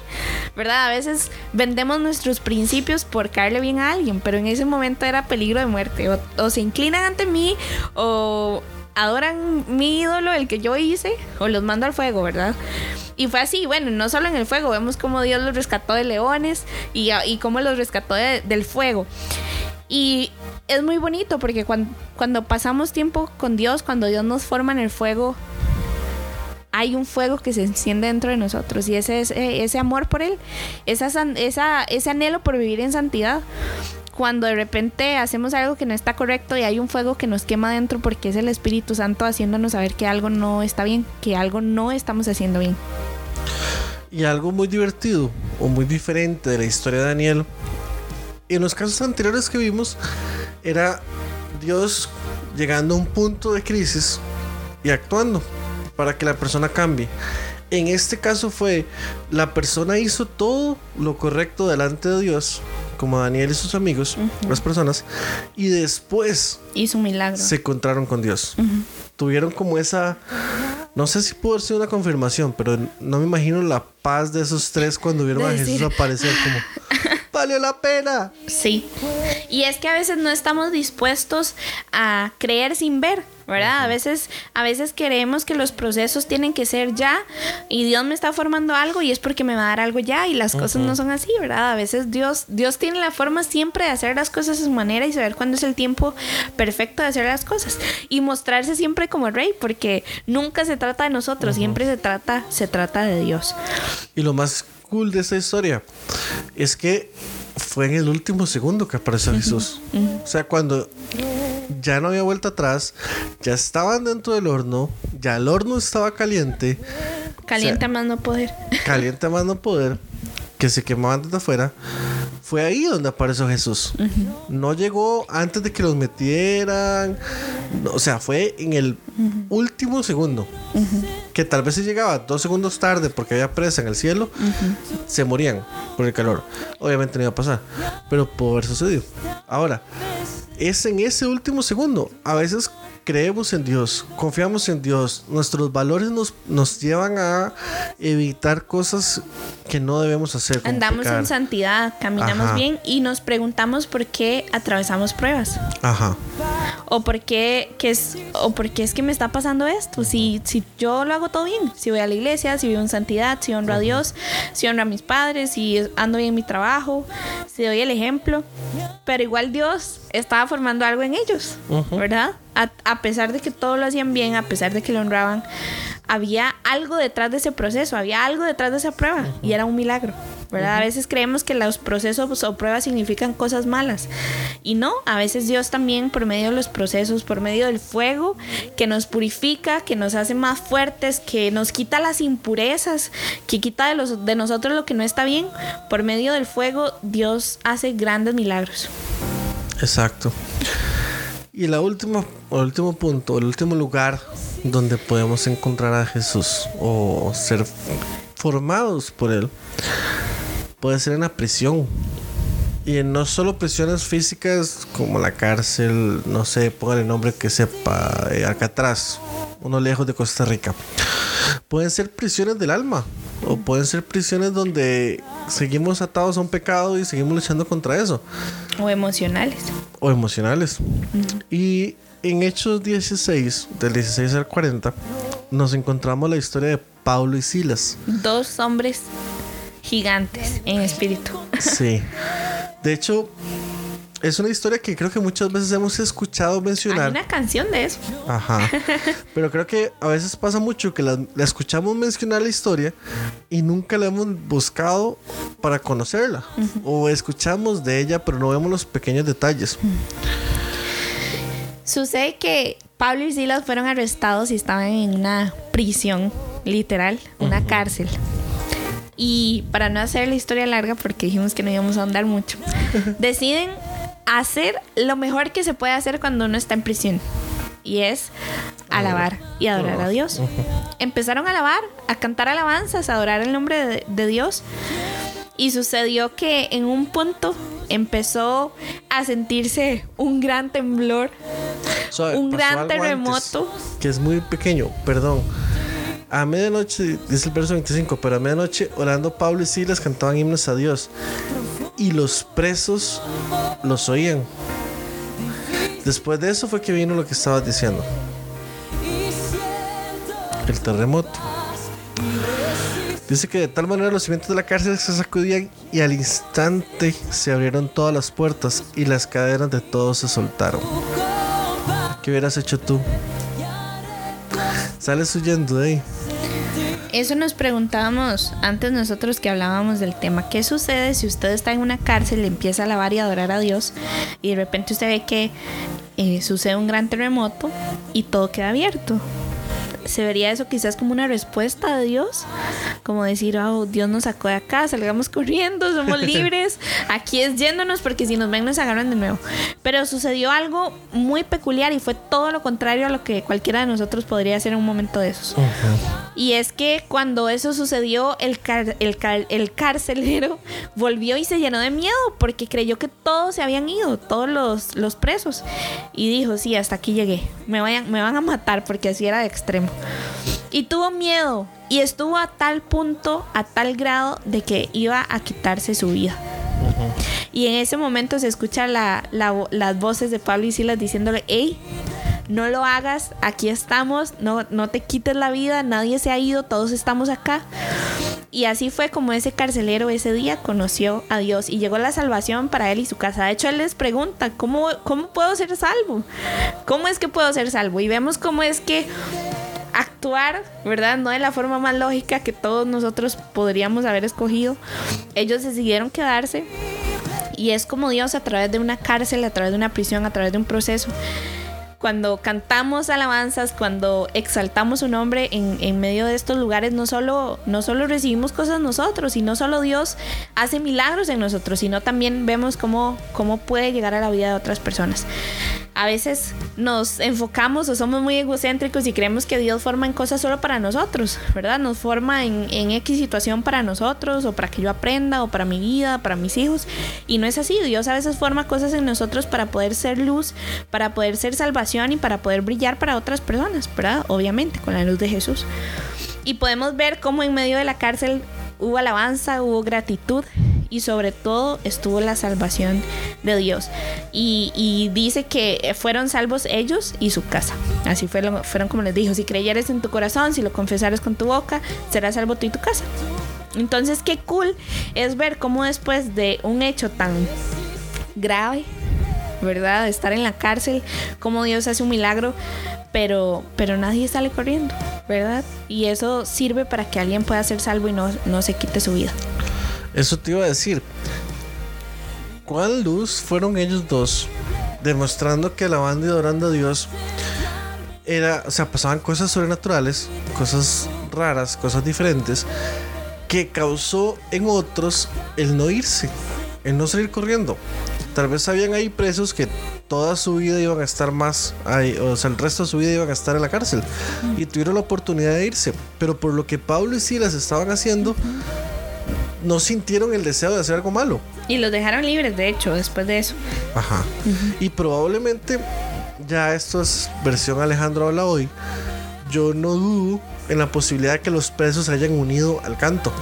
verdad. A veces vendemos nuestros principios por caerle bien a alguien, pero en ese momento era peligro de muerte. O, se inclinan ante mí o adoran mi ídolo, el que yo hice, o los mando al fuego, ¿verdad? Y fue así, bueno, no solo en el fuego, vemos cómo Dios los rescató de leones y, y cómo los rescató del fuego. Y es muy bonito porque cuando, cuando pasamos tiempo con Dios, cuando Dios nos forma en el fuego, hay un fuego que se enciende dentro de nosotros y ese es eh, ese amor por Él, esa, esa, ese anhelo por vivir en santidad. Cuando de repente hacemos algo que no está correcto y hay un fuego que nos quema dentro porque es el Espíritu Santo haciéndonos saber que algo no está bien, que algo no estamos haciendo bien. Y algo muy divertido o muy diferente de la historia de Daniel, en los casos anteriores que vimos, era Dios llegando a un punto de crisis y actuando para que la persona cambie. En este caso fue, la persona hizo todo lo correcto delante de Dios, como Daniel y sus amigos, las personas, y después hizo un milagro. Se encontraron con Dios. Tuvieron como esa, no sé si pudo ser una confirmación, pero no me imagino la paz de esos tres cuando vieron a Jesús aparecer como, valió la pena. Sí. Y es que a veces no estamos dispuestos a creer sin ver. ¿verdad? A veces, a veces queremos que los procesos tienen que ser ya y Dios me está formando algo y es porque me va a dar algo ya y las cosas no son así, ¿verdad? A veces Dios, Dios tiene la forma siempre de hacer las cosas a su manera y saber cuándo es el tiempo perfecto de hacer las cosas y mostrarse siempre como rey porque nunca se trata de nosotros, siempre se trata, se trata de Dios. Y lo más cool de esta historia es que fue en el último segundo que apareció Jesús. O sea, cuando ya no había vuelta atrás, ya estaban dentro del horno, ya el horno estaba caliente. Caliente a más no poder. Caliente a más no poder, que se quemaban desde afuera. Fue ahí donde apareció Jesús. No llegó antes de que los metieran, O sea, fue en el último segundo. Que tal vez si llegaba dos segundos tarde porque había presa en el cielo, se morían por el calor. Obviamente no iba a pasar, pero pudo haber sucedido. Ahora, es en ese último segundo. A veces creemos en Dios, confiamos en Dios, nuestros valores nos, nos llevan a evitar cosas que no debemos hacer. Andamos en santidad, caminamos bien y nos preguntamos por qué atravesamos pruebas. Ajá. O por qué, es, o por qué es que me está pasando esto. Si, si yo lo hago todo bien, si voy a la iglesia, si vivo en santidad, si honro a Dios, si honro a mis padres, si ando bien en mi trabajo, si doy el ejemplo. Pero igual Dios estaba formando algo en ellos, ¿verdad? A, pesar de que todo lo hacían bien, a pesar de que lo honraban, había algo detrás de ese proceso, había algo detrás de esa prueba y era un milagro, ¿verdad? A veces creemos que los procesos o pruebas significan cosas malas y no, a veces Dios también por medio de los procesos, por medio del fuego que nos purifica, que nos hace más fuertes, que nos quita las impurezas, que quita de, los, de nosotros lo que no está bien, por medio del fuego Dios hace grandes milagros. Exacto. Y la última, el último punto, el último lugar donde podemos encontrar a Jesús o ser formados por Él puede ser en la prisión. Y no solo prisiones físicas como la cárcel, no sé, pongan el nombre que sepa, eh, Alcatraz, uno lejos de Costa Rica. Pueden ser prisiones del alma o pueden ser prisiones donde seguimos atados a un pecado y seguimos luchando contra eso. O emocionales. O emocionales. Y en Hechos 16, del 16 al 40, nos encontramos la historia de Pablo y Silas. Dos hombres gigantes en espíritu. Sí. De hecho, es una historia que creo que muchas veces hemos escuchado mencionar. Hay una canción de eso. Ajá. Pero creo que a veces pasa mucho que la, escuchamos mencionar la historia y nunca la hemos buscado para conocerla. O escuchamos de ella, pero no vemos los pequeños detalles. Sucede que Pablo y Silas fueron arrestados y estaban en una prisión, literal, una cárcel. Y para no hacer la historia larga, porque dijimos que no íbamos a andar mucho, deciden hacer lo mejor que se puede hacer cuando uno está en prisión. Y es alabar y adorar a Dios. Empezaron a alabar, a cantar alabanzas, a adorar el nombre de, Dios. Y sucedió que en un punto empezó a sentirse un gran temblor, un gran terremoto. que es muy pequeño, perdón. A medianoche, dice el verso 25, pero a medianoche orando Pablo y Silas cantaban himnos a Dios y los presos los oían. Después de eso fue que vino lo que estabas diciendo. El terremoto. Dice que de tal manera los cimientos de la cárcel se sacudían y al instante se abrieron todas las puertas y las cadenas de todos se soltaron. ¿Qué hubieras hecho tú? Sales huyendo de ahí. Eso nos preguntábamos antes nosotros que hablábamos del tema. ¿Qué sucede si usted está en una cárcel, y empieza a alabar y adorar a Dios y de repente usted ve que eh, sucede un gran terremoto y todo queda abierto? Se vería eso quizás como una respuesta de Dios, como decir, oh, Dios nos sacó de acá, salgamos corriendo, somos libres, aquí es yéndonos porque si nos ven nos agarran de nuevo. Pero sucedió algo muy peculiar y fue todo lo contrario a lo que cualquiera de nosotros podría hacer en un momento de esos. Y es que cuando eso sucedió, el, el, el carcelero volvió y se llenó de miedo porque creyó que todos se habían ido, todos los, los presos. Y dijo, sí, hasta aquí llegué, me, vayan, me van a matar porque así era de extremo. Y tuvo miedo y estuvo a tal punto, a tal grado de que iba a quitarse su vida. Y en ese momento se escuchan las voces de Pablo y Silas diciéndole, hey, no lo hagas, aquí estamos, no, no te quites la vida, nadie se ha ido, todos estamos acá. Y así fue como ese carcelero ese día conoció a Dios y llegó la salvación para él y su casa. De hecho, él les pregunta, ¿cómo, cómo puedo ser salvo? ¿Cómo es que puedo ser salvo? Y vemos cómo es que actuar, ¿verdad? No de la forma más lógica que todos nosotros podríamos haber escogido. Ellos decidieron quedarse y es como Dios a través de una cárcel, a través de una prisión, a través de un proceso. Cuando cantamos alabanzas, cuando exaltamos su nombre en, medio de estos lugares, no solo, no solo recibimos cosas nosotros, y no solo Dios hace milagros en nosotros, sino también vemos cómo, cómo puede llegar a la vida de otras personas a veces nos enfocamos o somos muy egocéntricos y creemos que Dios forma en cosas solo para nosotros, ¿verdad? Nos forma en, en X situación para nosotros o para que yo aprenda o para mi vida, para mis hijos. Y no es así. Dios a veces forma cosas en nosotros para poder ser luz, para poder ser salvación y para poder brillar para otras personas, ¿verdad? Obviamente, con la luz de Jesús. Y podemos ver cómo en medio de la cárcel hubo alabanza, hubo gratitud y sobre todo estuvo la salvación de Dios. Y, dice que fueron salvos ellos y su casa. Así fueron, fueron como les dijo, si creyeres en tu corazón, si lo confesares con tu boca, serás salvo tú y tu casa. Entonces qué cool es ver cómo después de un hecho tan grave, ¿verdad? Estar en la cárcel, cómo Dios hace un milagro, pero, pero nadie sale corriendo, ¿verdad? Y eso sirve para que alguien pueda ser salvo y no, no se quite su vida. Eso te iba a decir. ¿Cuál luz fueron ellos dos? Demostrando que la banda y adorando a Dios era, o sea, pasaban cosas sobrenaturales, cosas raras, cosas diferentes, que causó en otros el no irse, el no salir corriendo. Tal vez habían ahí presos que toda su vida iban a estar más ahí, o sea, el resto de su vida iban a estar en la cárcel y tuvieron la oportunidad de irse, pero por lo que Pablo y Silas estaban haciendo, no sintieron el deseo de hacer algo malo. Y los dejaron libres, de hecho, después de eso. Ajá. Y probablemente, ya esto es versión Alejandro habla hoy, yo no dudo en la posibilidad de que los presos se hayan unido al canto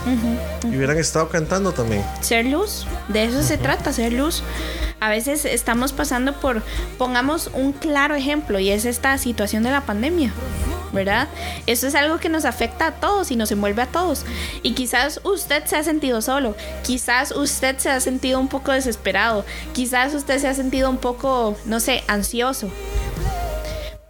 y hubieran estado cantando también. Ser luz, de eso se trata, ser luz. A veces estamos pasando por, pongamos un claro ejemplo, y es esta situación de la pandemia. ¿verdad? Eso es algo que nos afecta a todos y nos envuelve a todos. Y quizás usted se ha sentido solo, quizás usted se ha sentido un poco desesperado, quizás usted se ha sentido un poco, no sé, ansioso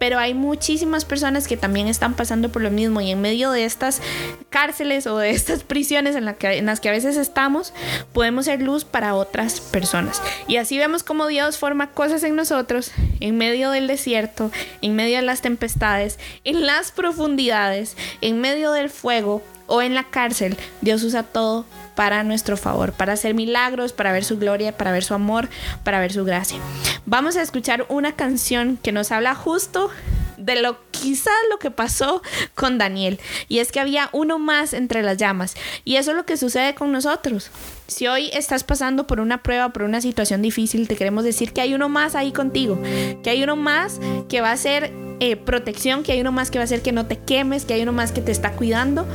pero hay muchísimas personas que también están pasando por lo mismo y en medio de estas cárceles o de estas prisiones en, las que a veces estamos, podemos ser luz para otras personas. Y así vemos cómo Dios forma cosas en nosotros, en medio del desierto, en medio de las tempestades, en las profundidades, en medio del fuego o en la cárcel. Dios usa todo para nuestro favor, para hacer milagros, para ver su gloria, para ver su amor, para ver su gracia. Vamos a escuchar una canción que nos habla justo de lo quizás lo que pasó con Daniel y es que había uno más entre las llamas y eso es lo que sucede con nosotros. Si hoy estás pasando por una prueba, por una situación difícil, te queremos decir que hay uno más ahí contigo, que hay uno más que va a ser eh, protección, que hay uno más que va a hacer que no te quemes, que hay uno más que te está cuidando.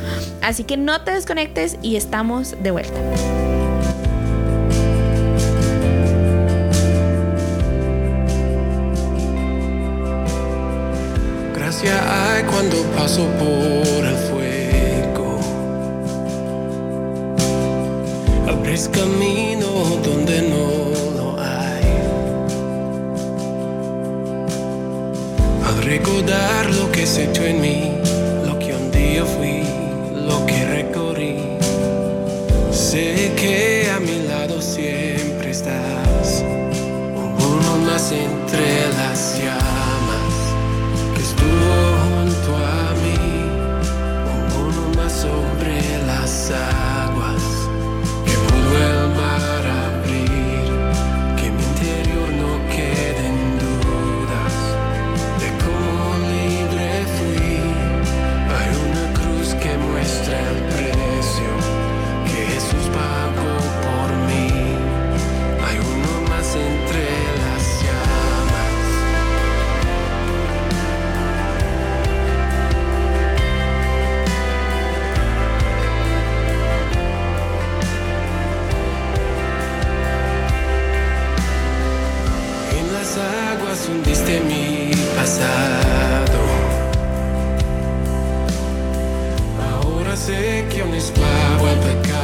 Así que no te desconectes y estamos de vuelta. Gracia hay cuando paso por el fuego. Abres camino donde no lo hay. Al recordar lo que has hecho en mí, lo que un día fui, lo que recorrí, sé que a mi lado siempre estás. Uno más entre inside de mi pasado. Ahora sé que un esclavo al pecado.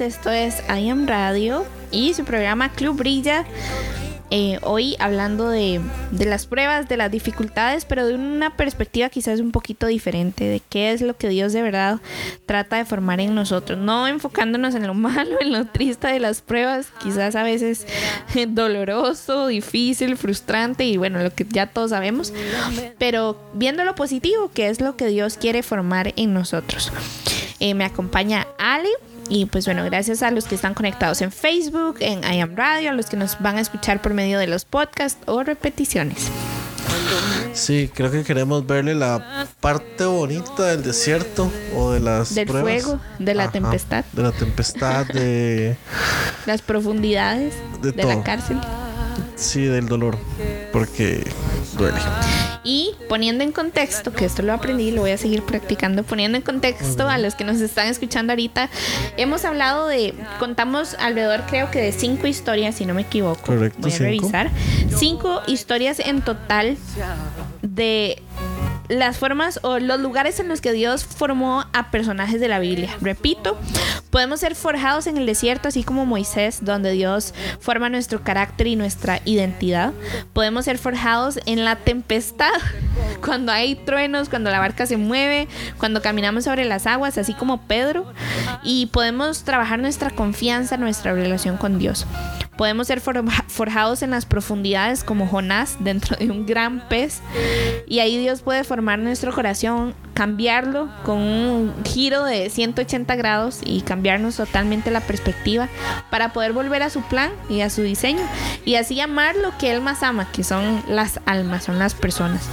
Esto es I Am Radio y su programa Club Brilla. Eh, hoy hablando de, de las pruebas, de las dificultades, pero de una perspectiva quizás un poquito diferente, de qué es lo que Dios de verdad trata de formar en nosotros, no enfocándonos en lo malo, en lo triste de las pruebas, quizás a veces doloroso, difícil, frustrante y bueno, lo que ya todos sabemos, pero viendo lo positivo, que es lo que Dios quiere formar en nosotros. Eh, me acompaña Ale. Y pues bueno, gracias a los que están conectados en Facebook, en I Am Radio, a los que nos van a escuchar por medio de los podcasts o repeticiones. Sí, creo que queremos verle la parte bonita del desierto o de las Del pruebas. fuego, de la tempestad. De la tempestad, de Las profundidades De de, la cárcel. sí, del dolor, porque duele. Y poniendo en contexto, que esto lo aprendí, lo voy a seguir practicando, poniendo en contexto a los que nos están escuchando ahorita, hemos hablado de, contamos alrededor creo que de cinco historias, si no me equivoco. Correcto, Voy a cinco. revisar. Cinco historias en total de las formas o los lugares en los que Dios formó a personajes de la Biblia. Repito, podemos ser forjados en el desierto, así como Moisés, donde Dios forma nuestro carácter y nuestra identidad. Podemos ser forjados en la tempestad, cuando hay truenos, cuando la barca se mueve, cuando caminamos sobre las aguas, así como Pedro. Y podemos trabajar nuestra confianza, nuestra relación con Dios. Podemos ser forja- forjados en las profundidades como Jonás dentro de un gran pez. Y ahí Dios puede formar nuestro corazón, cambiarlo con un giro de 180 grados y cambiarnos totalmente la perspectiva para poder volver a su plan y a su diseño. Y así amar lo que Él más ama, que son las almas, son las personas.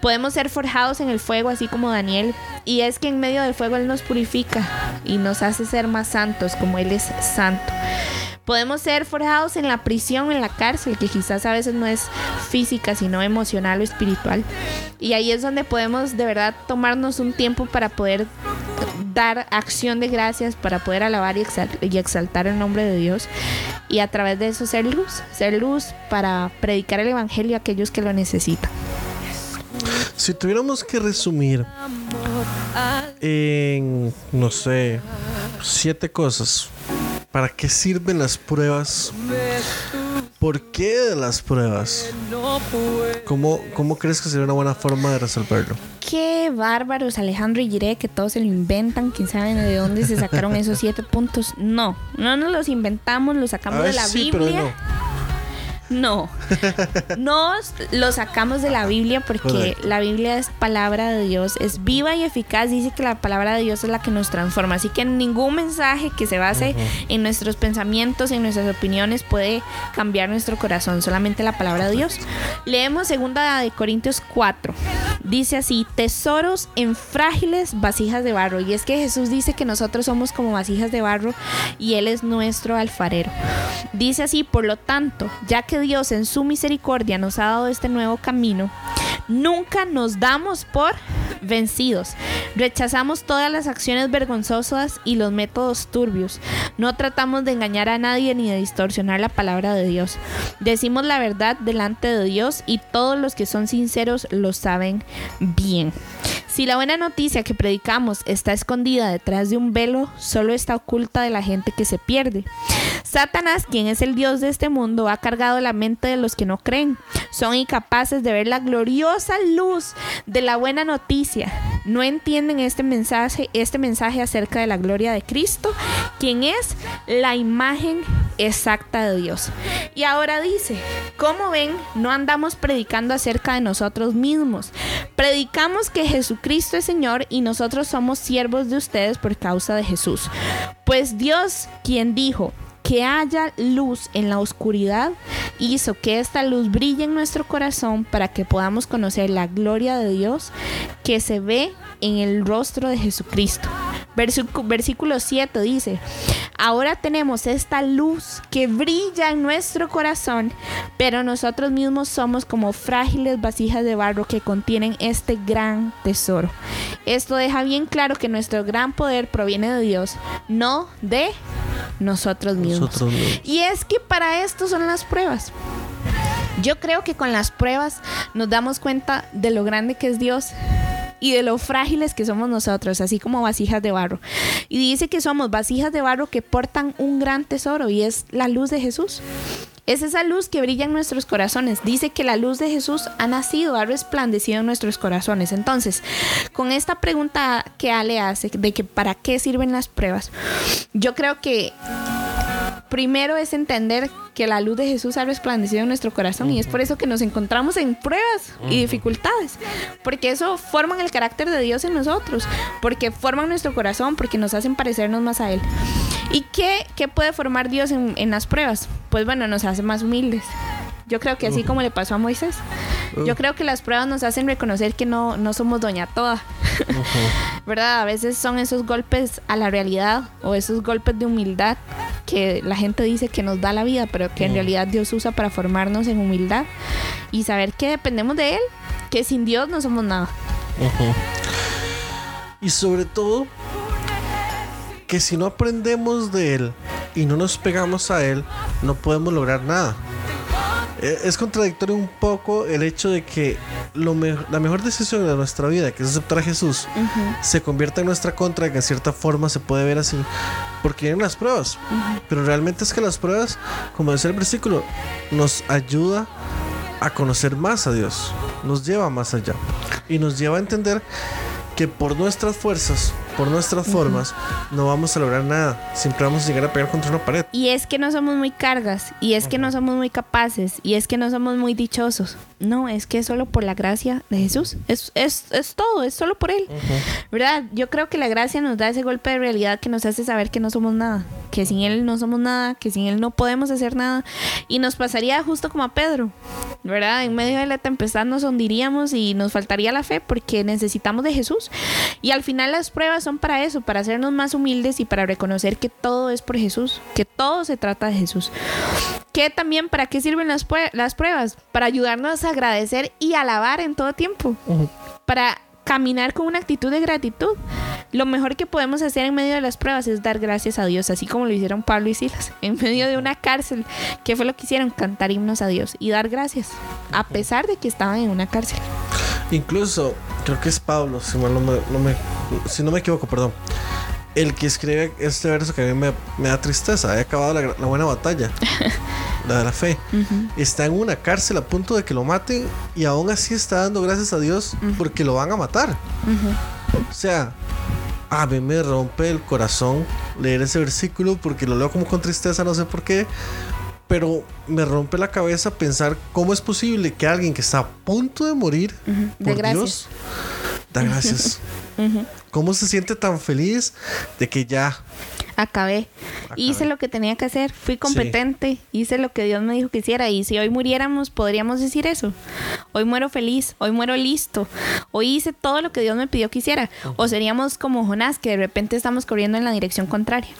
Podemos ser forjados en el fuego, así como Daniel. Y es que en medio del fuego Él nos purifica y nos hace ser más santos, como Él es santo. Podemos ser forjados en la prisión, en la cárcel, que quizás a veces no es física, sino emocional o espiritual. Y ahí es donde podemos de verdad tomarnos un tiempo para poder dar acción de gracias, para poder alabar y exal- y exaltar el nombre de Dios. Y a través de eso ser luz, ser luz para predicar el Evangelio a aquellos que lo necesitan. Si tuviéramos que resumir en, no sé, siete cosas, ¿para qué sirven las pruebas? ¿Por qué de las pruebas? ¿Cómo, ¿Cómo crees que sería una buena forma de resolverlo? Qué bárbaros, Alejandro y Giré, que todos se lo inventan. ¿Quién sabe de dónde se sacaron esos siete puntos? No, no nos los inventamos, los sacamos de la sí, pero Biblia. No. No, lo sacamos de la Biblia porque Correcto. la Biblia es palabra de Dios, es viva y eficaz. Dice que la palabra de Dios es la que nos transforma. Así que ningún mensaje que se base en nuestros pensamientos, en nuestras opiniones, puede cambiar nuestro corazón. Solamente la palabra de Dios. Leemos segunda de Corintios 4. Dice así: tesoros en frágiles vasijas de barro. Y es que Jesús dice que nosotros somos como vasijas de barro y Él es nuestro alfarero. Dice así, por lo tanto, ya que Dios en su misericordia nos ha dado este nuevo camino, nunca nos damos por vencidos. Rechazamos todas las acciones vergonzosas y los métodos turbios. No tratamos de engañar a nadie ni de distorsionar la palabra de Dios. Decimos la verdad delante de Dios y todos los que son sinceros lo saben bien. Si la buena noticia que predicamos está escondida detrás de un velo, solo está oculta de la gente que se pierde. Satanás, quien es el Dios de este mundo, ha cargado la mente de los que no creen. Son incapaces de ver la gloriosa luz de la buena noticia. No entienden este mensaje, este mensaje acerca de la gloria de Cristo, quien es la imagen exacta de Dios. Y ahora dice, como ven, no andamos predicando acerca de nosotros mismos. Predicamos que Jesucristo es Señor y nosotros somos siervos de ustedes por causa de Jesús. Pues Dios, quien dijo, que haya luz en la oscuridad, hizo que esta luz brille en nuestro corazón para que podamos conocer la gloria de Dios que se ve en el rostro de Jesucristo. Versículo, versículo 7 dice, ahora tenemos esta luz que brilla en nuestro corazón, pero nosotros mismos somos como frágiles vasijas de barro que contienen este gran tesoro. Esto deja bien claro que nuestro gran poder proviene de Dios, no de nosotros mismos. Nosotros mismos. Y es que para esto son las pruebas. Yo creo que con las pruebas nos damos cuenta de lo grande que es Dios y de lo frágiles que somos nosotros, así como vasijas de barro. Y dice que somos vasijas de barro que portan un gran tesoro y es la luz de Jesús. Es esa luz que brilla en nuestros corazones. Dice que la luz de Jesús ha nacido, ha resplandecido en nuestros corazones. Entonces, con esta pregunta que Ale hace de que para qué sirven las pruebas, yo creo que primero es entender que la luz de Jesús ha resplandecido en nuestro corazón y es por eso que nos encontramos en pruebas y dificultades, porque eso forman el carácter de Dios en nosotros, porque forman nuestro corazón, porque nos hacen parecernos más a Él. ¿Y qué, qué puede formar Dios en, en las pruebas? Pues bueno, nos hace más humildes. Yo creo que así como le pasó a Moisés. Yo creo que las pruebas nos hacen reconocer que no, no somos doña toda. ¿Verdad? A veces son esos golpes a la realidad o esos golpes de humildad que la gente dice que nos da la vida, pero que en realidad Dios usa para formarnos en humildad y saber que dependemos de Él, que sin Dios no somos nada. Ujú. Y sobre todo, que si no aprendemos de Él y no nos pegamos a Él, no podemos lograr nada. Eh, Es contradictorio un poco el hecho de que lo me- la mejor decisión de nuestra vida, que es aceptar a Jesús, se convierta en nuestra contra, que en cierta forma se puede ver así, porque vienen las pruebas. Pero realmente es que las pruebas, como dice el versículo, nos ayuda a conocer más a Dios, nos lleva más allá y nos lleva a entender que por nuestras fuerzas, por nuestras formas, no vamos a lograr nada, siempre vamos a llegar a pegar contra una pared. Y es que no somos muy cargas, y es que no somos muy capaces, y es que no somos muy dichosos. No, es que es solo por la gracia de Jesús. Es, es, es todo, es solo por Él. ¿Verdad? Yo creo que la gracia nos da ese golpe de realidad que nos hace saber que no somos nada, que sin Él no somos nada, que sin Él no podemos hacer nada. Y nos pasaría justo como a Pedro, ¿verdad? En medio de la tempestad nos hundiríamos y nos faltaría la fe porque necesitamos de Jesús. Y al final las pruebas son para eso, para hacernos más humildes y para reconocer que todo es por Jesús, que todo se trata de Jesús. Que también, ¿para qué sirven las, pruebas? Para ayudarnos a agradecer y alabar en todo tiempo. Para caminar con una actitud de gratitud. Lo mejor que podemos hacer en medio de las pruebas es dar gracias a Dios, así como lo hicieron Pablo y Silas. En medio de una cárcel, ¿qué fue lo que hicieron? Cantar himnos a Dios y dar gracias, a pesar de que estaban en una cárcel. Incluso, creo que es Pablo, si, mal no me, no me- si no me equivoco, perdón. El que escribe este verso que a mí me, me da tristeza, he acabado la, la buena batalla. la de la fe. Está en una cárcel a punto de que lo maten y aún así está dando gracias a Dios porque lo van a matar. O sea, a mí me rompe el corazón leer ese versículo porque lo leo como con tristeza, no sé por qué. Pero me rompe la cabeza pensar cómo es posible que alguien que está a punto de morir, De por gracias. Dios, da gracias. ¿Cómo se siente tan feliz de que ya Acabé. Hice lo que tenía que hacer. Fui competente. Hice lo que Dios me dijo que hiciera. Y si hoy muriéramos, podríamos decir eso. Hoy muero feliz. Hoy muero listo. Hoy hice todo lo que Dios me pidió que hiciera. O seríamos como Jonás, que de repente estamos corriendo en la dirección contraria.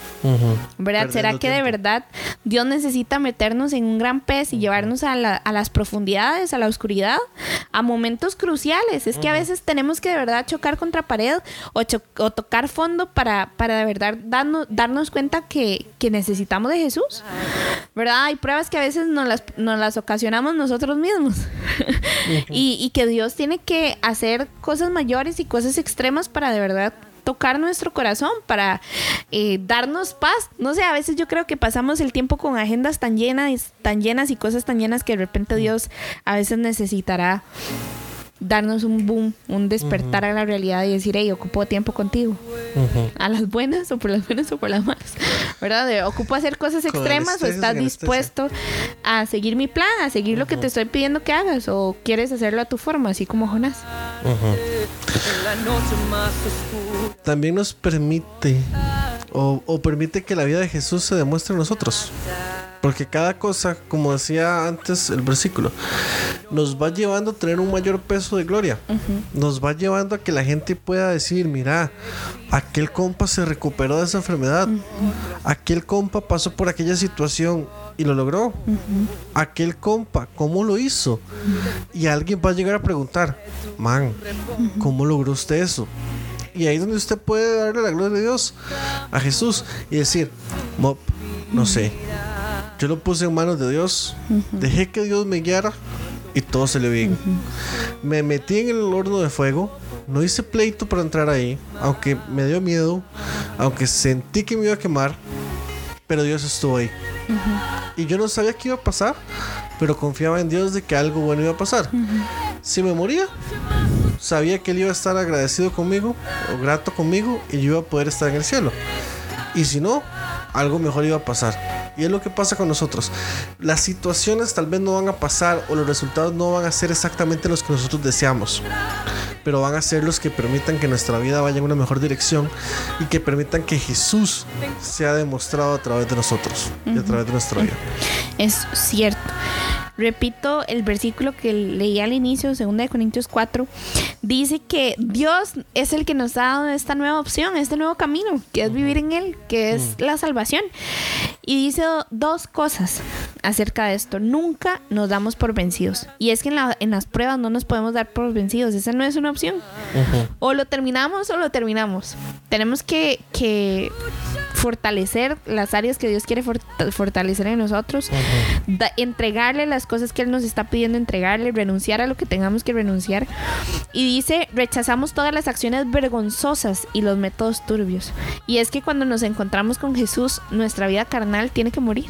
¿Verdad? ¿Será Perdiendo que de tiempo. verdad Dios necesita meternos en un gran pez y llevarnos a, la- a las profundidades, a la oscuridad, a momentos cruciales? Es que a veces tenemos que de verdad chocar contra pared o, o tocar fondo para, para de verdad darnos, darnos cuenta que, que necesitamos de Jesús. ¿Verdad? Hay pruebas que a veces nos las, nos las ocasionamos nosotros mismos. y, y que Dios tiene que hacer cosas mayores y cosas extremas para de verdad tocar nuestro corazón para eh, darnos paz. No sé, a veces yo creo que pasamos el tiempo con agendas tan llenas, tan llenas y cosas tan llenas que de repente Dios a veces necesitará darnos un boom, un despertar a la realidad y decir, hey, ocupo tiempo contigo. A las buenas o por las buenas o por las malas. ¿Verdad? De, ocupo hacer cosas extremas o estás dispuesto a seguir mi plan, a seguir lo que te estoy pidiendo que hagas o quieres hacerlo a tu forma, así como Jonás. también nos permite o, o permite que la vida de Jesús se demuestre en nosotros. Porque cada cosa, como decía antes el versículo, nos va llevando a tener un mayor peso de gloria. Nos va llevando a que la gente pueda decir, mira, aquel compa se recuperó de esa enfermedad. Aquel compa pasó por aquella situación y lo logró. Aquel compa, ¿cómo lo hizo? Y alguien va a llegar a preguntar, man, ¿cómo logró usted eso? Y ahí es donde usted puede darle la gloria de Dios a Jesús y decir, Mop, no sé. Yo lo puse en manos de Dios, dejé que Dios me guiara y todo salió bien. Me metí en el horno de fuego, no hice pleito para entrar ahí, aunque me dio miedo, aunque sentí que me iba a quemar, pero Dios estuvo ahí. Y yo no sabía qué iba a pasar, pero confiaba en Dios de que algo bueno iba a pasar. Si me moría, sabía que Él iba a estar agradecido conmigo o grato conmigo y yo iba a poder estar en el cielo. Y si no, algo mejor iba a pasar. Y es lo que pasa con nosotros. Las situaciones tal vez no van a pasar o los resultados no van a ser exactamente los que nosotros deseamos. Pero van a ser los que permitan que nuestra vida vaya en una mejor dirección y que permitan que Jesús sea demostrado a través de nosotros y a través de nuestra vida. Es cierto. Repito el versículo que leí al inicio, 2 de Corintios 4, dice que Dios es el que nos ha dado esta nueva opción, este nuevo camino, que es vivir en Él, que es la salvación. Y dice do- dos cosas acerca de esto. Nunca nos damos por vencidos. Y es que en, la- en las pruebas no nos podemos dar por vencidos. Esa no es una opción. O lo terminamos o lo terminamos. Tenemos que, que fortalecer las áreas que Dios quiere forta- fortalecer en nosotros, entregarle las cosas que Él nos está pidiendo entregarle, renunciar a lo que tengamos que renunciar. Y dice, rechazamos todas las acciones vergonzosas y los métodos turbios. Y es que cuando nos encontramos con Jesús, nuestra vida carnal tiene que morir.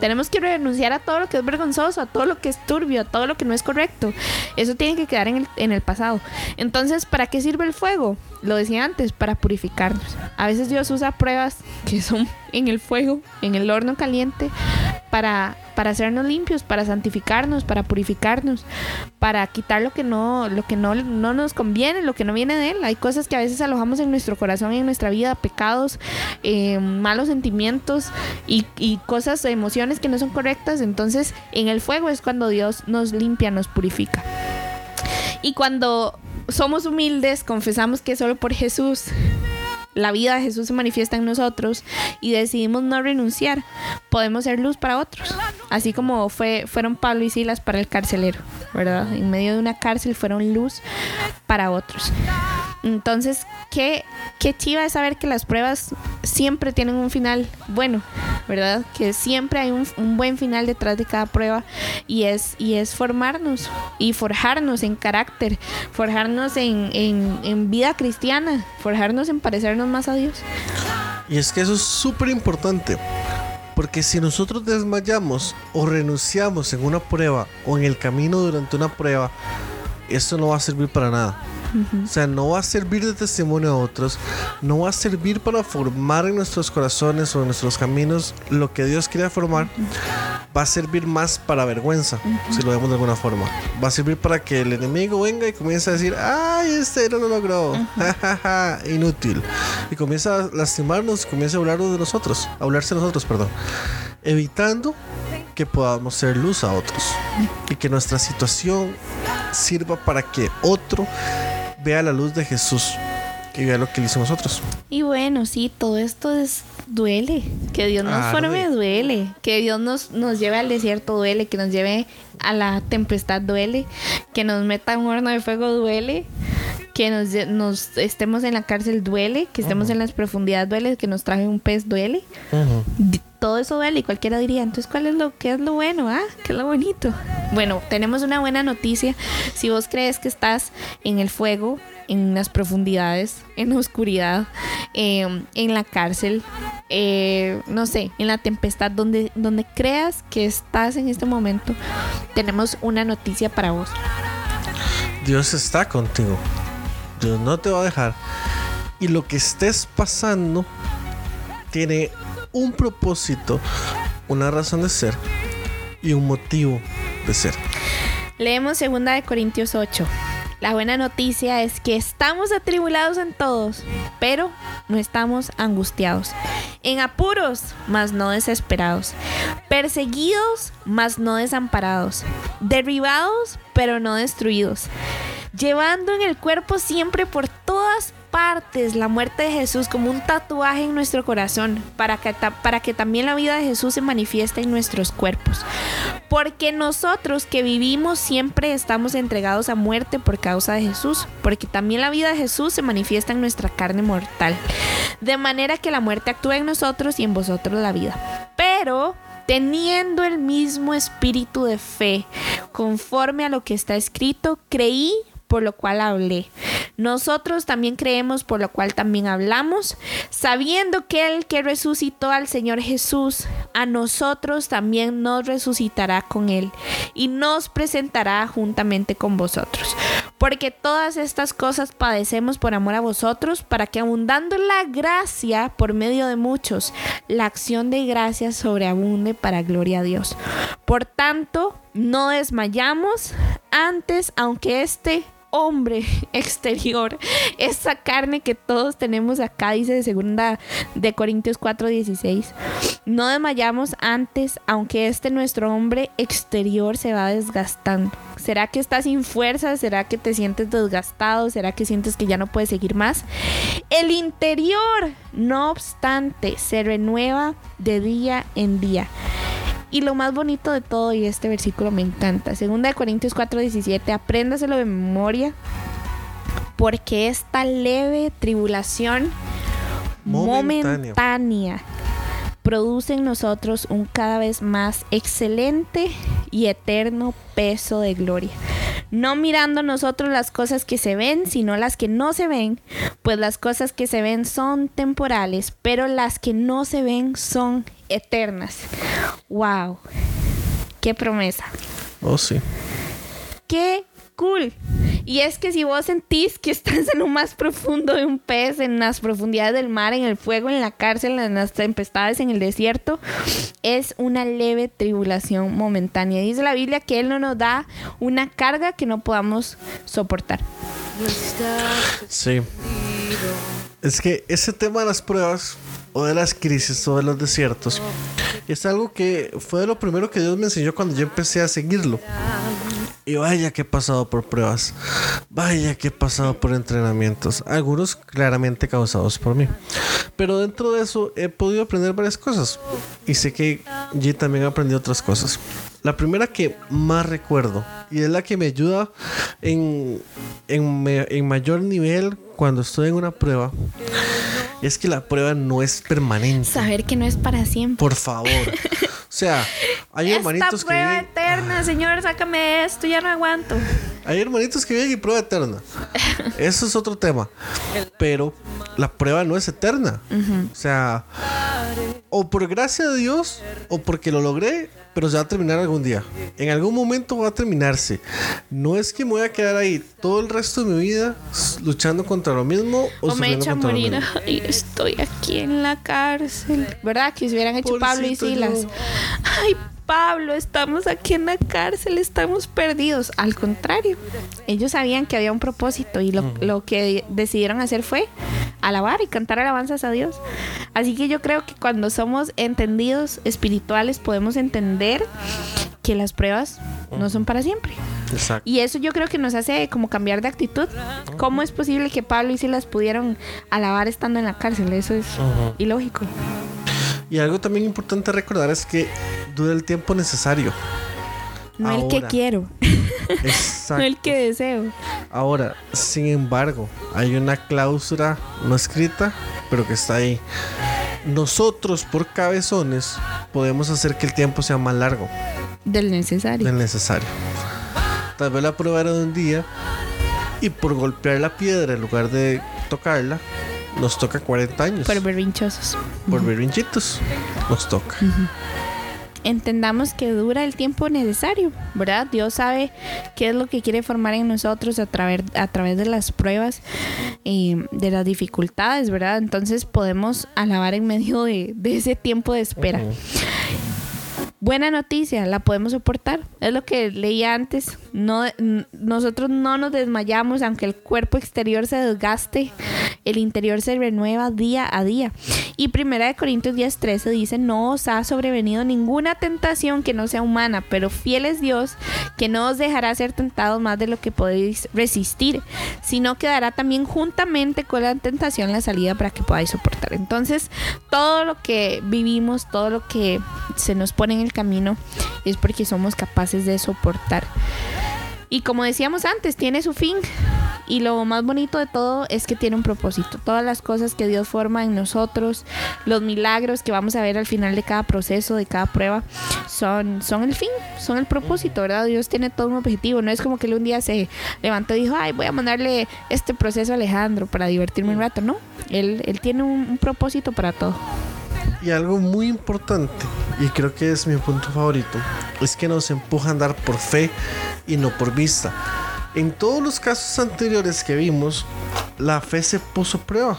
Tenemos que renunciar a todo lo que es vergonzoso, a todo lo que es turbio, a todo lo que no es correcto. Eso tiene que quedar en el, en el pasado. Entonces, ¿para qué sirve el fuego? Lo decía antes, para purificarnos. A veces Dios usa pruebas que son en el fuego, en el horno caliente, para, para hacernos limpios, para santificarnos, para purificarnos, para quitar lo que no, lo que no, no nos conviene, lo que no viene de Él. Hay cosas que a veces alojamos en nuestro corazón, en nuestra vida, pecados, eh, malos sentimientos y, y cosas, emociones que no son correctas. Entonces, en el fuego es cuando Dios nos limpia, nos purifica. Y cuando somos humildes, confesamos que solo por Jesús la vida de Jesús se manifiesta en nosotros y decidimos no renunciar, podemos ser luz para otros. Así como fue, fueron Pablo y Silas para el carcelero, ¿verdad? En medio de una cárcel fueron luz para otros. Entonces, qué, chiva es saber que las pruebas siempre tienen un final bueno, ¿verdad? Que siempre hay un, un buen final detrás de cada prueba y es, y es formarnos y forjarnos en carácter, forjarnos en, en, en vida cristiana, forjarnos en parecernos más a Dios. Y es que eso es súper importante. Porque si nosotros desmayamos o renunciamos en una prueba o en el camino durante una prueba, esto no va a servir para nada. O sea, no va a servir de testimonio a otros, no va a servir para formar en nuestros corazones o en nuestros caminos lo que Dios quiere formar, va a servir más para vergüenza, si lo vemos de alguna forma. Va a servir para que el enemigo venga y comience a decir, ay, este no lo logró, inútil. Y comienza a lastimarnos, comienza a hablarnos de nosotros, a hablarse de nosotros, perdón. Evitando que podamos ser luz a otros. Y que nuestra situación sirva para que otro vea la luz de Jesús y vea lo que le hizo nosotros. Y bueno, sí, todo esto es duele. Que Dios nos Arde. forme duele. Que Dios nos, nos lleve al desierto duele. Que nos lleve a la tempestad duele. Que nos meta un horno de fuego duele. Que nos, estemos en la cárcel duele. Que estemos en las profundidades duele. Que nos traje un pez duele. Di- Todo eso duele y cualquiera diría, entonces, ¿cuál es lo que es lo bueno? Ah, ¿qué es lo bonito? Bueno, tenemos una buena noticia. Si vos crees que estás en el fuego, en las profundidades, en la oscuridad, eh, en la cárcel, eh, no sé, en la tempestad, donde, donde creas que estás en este momento, tenemos una noticia para vos. Dios está contigo. Dios no te va a dejar. Y lo que estés pasando tiene un propósito, una razón de ser y un motivo de ser. Leemos 2 de Corintios 8. La buena noticia es que estamos atribulados en todos, pero no estamos angustiados. En apuros, mas no desesperados. Perseguidos, mas no desamparados. Derribados, pero no destruidos. Llevando en el cuerpo siempre por todas partes la muerte de Jesús como un tatuaje en nuestro corazón, para que, para que también la vida de Jesús se manifieste en nuestros cuerpos. Porque nosotros que vivimos siempre estamos entregados a muerte por causa de Jesús, porque también la vida de Jesús se manifiesta en nuestra carne mortal. De manera que la muerte actúa en nosotros y en vosotros la vida. Pero teniendo el mismo espíritu de fe, conforme a lo que está escrito, creí por lo cual hablé. Nosotros también creemos, por lo cual también hablamos, sabiendo que el que resucitó al Señor Jesús, a nosotros también nos resucitará con él y nos presentará juntamente con vosotros. Porque todas estas cosas padecemos por amor a vosotros, para que abundando la gracia por medio de muchos, la acción de gracia sobreabunde para gloria a Dios. Por tanto, no desmayamos, antes, aunque este hombre exterior, esa carne que todos tenemos acá, dice de segunda de Corintios 4:16. No desmayamos antes, aunque este nuestro hombre exterior se va desgastando. ¿Será que estás sin fuerza? ¿Será que te sientes desgastado? ¿Será que sientes que ya no puedes seguir más? El interior, no obstante, se renueva de día en día. Y lo más bonito de todo, y este versículo me encanta, 2 de Corintios 4:17, apréndaselo de memoria, porque esta leve tribulación Momentánea. momentánea produce en nosotros un cada vez más excelente y eterno peso de gloria. No mirando nosotros las cosas que se ven, sino las que no se ven, pues las cosas que se ven son temporales, pero las que no se ven son eternas. ¡Wow! ¡Qué promesa! Oh, sí. ¡Qué cool! Y es que si vos sentís que estás en lo más profundo de un pez, en las profundidades del mar, en el fuego, en la cárcel, en las tempestades, en el desierto, es una leve tribulación momentánea. Dice la Biblia que Él no nos da una carga que no podamos soportar. Sí. Es que ese tema de las pruebas o de las crisis o de los desiertos es algo que fue lo primero que Dios me enseñó cuando yo empecé a seguirlo. Y vaya que he pasado por pruebas. Vaya que he pasado por entrenamientos. Algunos claramente causados por mí. Pero dentro de eso he podido aprender varias cosas. Y sé que G también aprendió otras cosas. La primera que más recuerdo y es la que me ayuda en, en, en mayor nivel cuando estoy en una prueba es que la prueba no es permanente. Saber que no es para siempre. Por favor. O sea, hay hermanitos Esta que prueba viven, eterna, Señor, sácame de esto, ya no aguanto. hay hermanitos que viven y prueba eterna. Eso es otro tema. Pero la prueba no es eterna. O sea, o por gracia de Dios o porque lo logré, pero se va a terminar algún día. En algún momento va a terminarse. No es que me voy a quedar ahí todo el resto de mi vida luchando contra lo mismo o, O me echa a morir. Ay, estoy aquí en la cárcel. ¿Verdad? Que se hubieran hecho Pablo y Pobrecito Silas. yo. Ay, Pablo, estamos aquí en la cárcel, estamos perdidos. Al contrario, ellos sabían que había un propósito y lo, lo que decidieron hacer fue alabar y cantar alabanzas a Dios. Así que yo creo que cuando somos entendidos espirituales podemos entender que las pruebas no son para siempre. Exacto. Y eso yo creo que nos hace como cambiar de actitud. ¿Cómo es posible que Pablo y Silas pudieron alabar estando en la cárcel? Eso es ilógico. Y algo también importante recordar es que dura el tiempo necesario. No el que quiero, Exacto. no el que deseo. Ahora, sin embargo, hay una cláusula no escrita, pero que está ahí. Nosotros, por cabezones, podemos hacer que el tiempo sea más largo Del necesario. del necesario. Tal vez la prueba era de un día y por golpear la piedra en lugar de tocarla, nos toca 40 años. Por berrinchosos. por berrinchitos, nos toca. Entendamos que dura el tiempo necesario, ¿verdad? Dios sabe qué es lo que quiere formar en nosotros a través, a través de las pruebas y de las dificultades, ¿verdad? Entonces podemos alabar en medio de, de ese tiempo de espera. Ujú. Buena noticia, la podemos soportar. Es lo que leía antes. Nosotros no nos desmayamos, aunque el cuerpo exterior se desgaste, el interior se renueva día a día. Y primera de Corintios 10:13 dice, no os ha sobrevenido ninguna tentación que no sea humana, pero fiel es Dios, que no os dejará ser tentados más de lo que podéis resistir, sino que dará también juntamente con la tentación la salida para que podáis soportar. Entonces, todo lo que vivimos, todo lo que se nos pone en el camino, es porque somos capaces de soportar. Y como decíamos antes, tiene su fin. Y lo más bonito de todo es que tiene un propósito. Todas las cosas que Dios forma en nosotros, los milagros que vamos a ver al final de cada proceso, de cada prueba, son, son el fin, son el propósito, ¿verdad? Dios tiene todo un objetivo. No es como que él un día se levantó y dijo, ay, voy a mandarle este proceso a Alejandro para divertirme un rato. No, él, él tiene un, un propósito para todo. Y algo muy importante, y creo que es mi punto favorito, es que nos empuja a andar por fe y no por vista. En todos los casos anteriores que vimos, la fe se puso a prueba.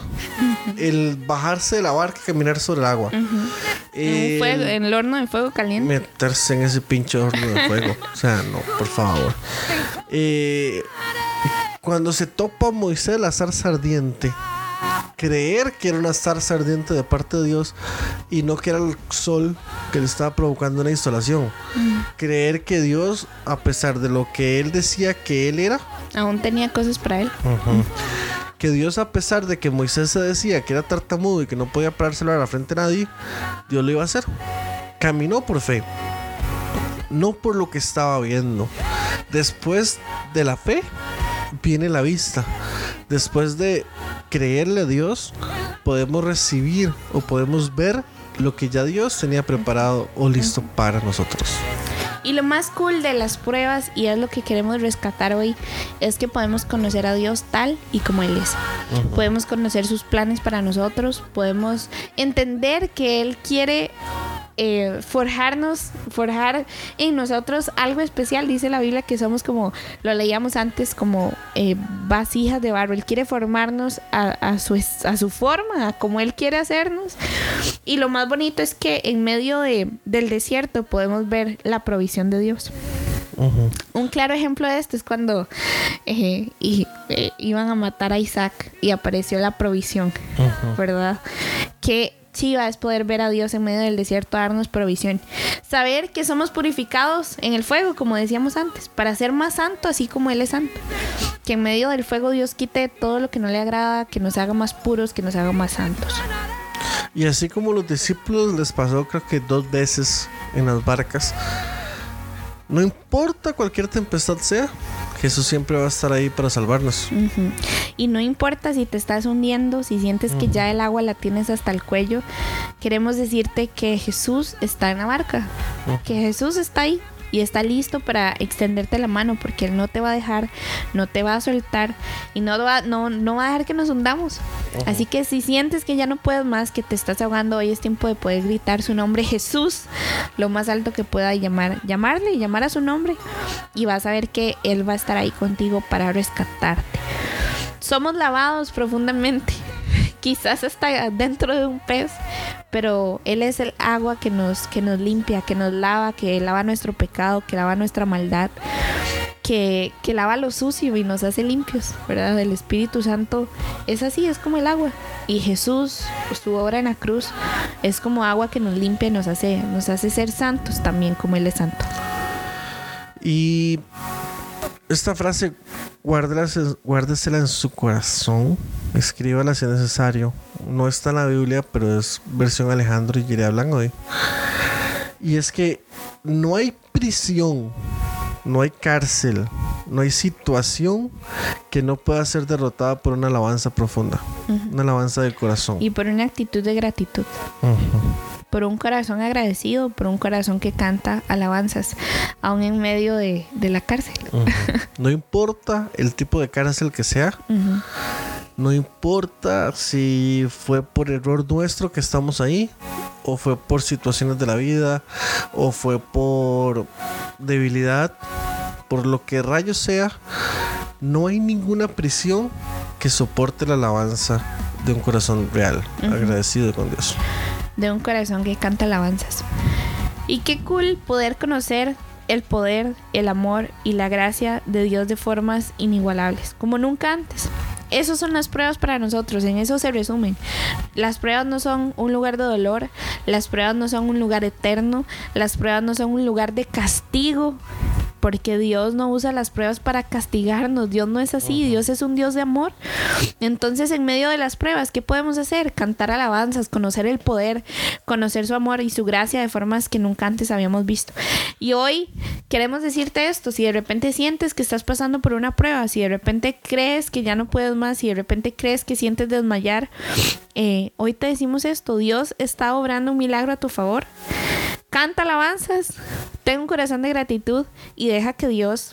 El bajarse de la barca y caminar sobre el agua. En, un El fuego- en el horno de fuego caliente. meterse en ese pinche horno de fuego. O sea, no, por favor. Eh, cuando se topa Moisés la zarza ardiente, creer que era una zarza ardiente de parte de Dios y no que era el sol que le estaba provocando una instalación. Creer que Dios, a pesar de lo que él decía que él era, Aún tenía cosas para él. que Dios, a pesar de que Moisés se decía que era tartamudo y que no podía parárselo a la frente a nadie, Dios lo iba a hacer. Caminó por fe, no por lo que estaba viendo. Después de la fe, viene la vista. Después de creerle a Dios, podemos recibir o podemos ver lo que ya Dios tenía preparado o listo para nosotros. Y lo más cool de las pruebas, y es lo que queremos rescatar hoy, es que podemos conocer a Dios tal y como Él es. Podemos conocer sus planes para nosotros, podemos entender que Él quiere eh, forjarnos, forjar en nosotros algo especial. Dice la Biblia que somos como, lo leíamos antes, como eh, vasijas de barro. Él quiere formarnos a, a su, a su forma, a como Él quiere hacernos. Y lo más bonito es que en medio de, del desierto podemos ver la provisión de Dios. Un claro ejemplo de esto es cuando eh, y- eh, iban a matar a Isaac y apareció la provisión, ¿verdad? Que chiva es poder ver a Dios en medio del desierto darnos provisión. Saber que somos purificados en el fuego, como decíamos antes, para ser más santo así como Él es santo. Que en medio del fuego Dios quite todo lo que no le agrada, que nos haga más puros, que nos haga más santos. Y así como los discípulos les pasó creo que dos veces en las barcas, no importa cualquier tempestad sea, Jesús siempre va a estar ahí para salvarnos. Y no importa si te estás hundiendo, si sientes que ya el agua la tienes hasta el cuello, queremos decirte que Jesús está en la barca, que Jesús está ahí y está listo para extenderte la mano porque Él no te va a dejar, no te va a soltar y no va, no, no va a dejar que nos hundamos. Así que si sientes que ya no puedes más, que te estás ahogando, hoy es tiempo de poder gritar su nombre Jesús lo más alto que pueda y llamar, llamarle, llamar a su nombre y vas a ver que Él va a estar ahí contigo para rescatarte. Somos lavados profundamente, quizás hasta dentro de un pez, pero Él es el agua que nos, que nos limpia, que nos lava, que lava nuestro pecado, que lava nuestra maldad que, lava lo sucio y nos hace limpios, ¿verdad? El Espíritu Santo es así, es como el agua. Y Jesús, su obra en la cruz, es como agua que nos limpia y nos hace, nos hace ser santos también como Él es santo. Y esta frase, guárdesela en su corazón, escríbala si es necesario. No está en la Biblia, pero es versión Alejandro y iré hablando hoy. Y es que no hay prisión no hay cárcel, no hay situación que no pueda ser derrotada por una alabanza profunda, una alabanza del corazón. Y por una actitud de gratitud. Por un corazón agradecido, por un corazón que canta alabanzas, aún en medio de, la cárcel. No importa el tipo de cárcel que sea, no importa si fue por error nuestro que estamos ahí, o fue por situaciones de la vida, o fue por debilidad, por lo que rayos sea, no hay ninguna prisión que soporte la alabanza de un corazón real, agradecido con Dios. De un corazón que canta alabanzas. Y qué cool poder conocer el poder, el amor y la gracia de Dios de formas inigualables, como nunca antes. Esas son las pruebas para nosotros, en eso se resumen. Las pruebas no son un lugar de dolor, las pruebas no son un lugar eterno, las pruebas no son un lugar de castigo, porque Dios no usa las pruebas para castigarnos, Dios no es así, Dios es un Dios de amor. Entonces, en medio de las pruebas, ¿qué podemos hacer? Cantar alabanzas, conocer el poder, conocer su amor y su gracia de formas que nunca antes habíamos visto. Y hoy queremos decirte esto, si de repente sientes que estás pasando por una prueba, si de repente crees que ya no puedes más, si de repente crees que sientes desmayar, eh, hoy te decimos esto, Dios está obrando un milagro a tu favor. Canta alabanzas, ten un corazón de gratitud y deja que Dios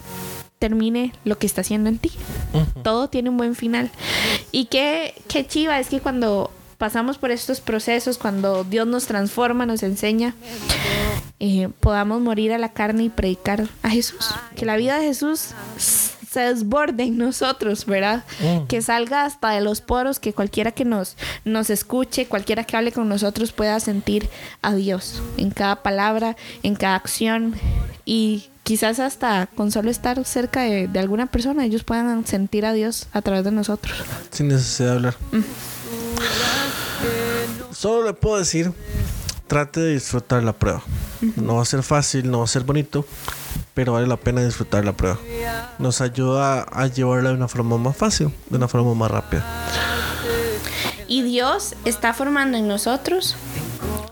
termine lo que está haciendo en ti. Todo tiene un buen final. Y qué, qué chiva es que cuando pasamos por estos procesos, cuando Dios nos transforma, nos enseña, eh, podamos morir a la carne y predicar a Jesús. Que la vida de Jesús se desborde en nosotros, ¿verdad? Mm. Que salga hasta de los poros, que cualquiera que nos, nos escuche, cualquiera que hable con nosotros pueda sentir a Dios en cada palabra, en cada acción y quizás hasta con solo estar cerca de, alguna persona ellos puedan sentir a Dios a través de nosotros. Sin necesidad de hablar. Mm. Solo le puedo decir, trate de disfrutar la prueba. No va a ser fácil, no va a ser bonito, pero vale la pena disfrutar la prueba. Nos ayuda a llevarla de una forma más fácil, de una forma más rápida. Y Dios está formando en nosotros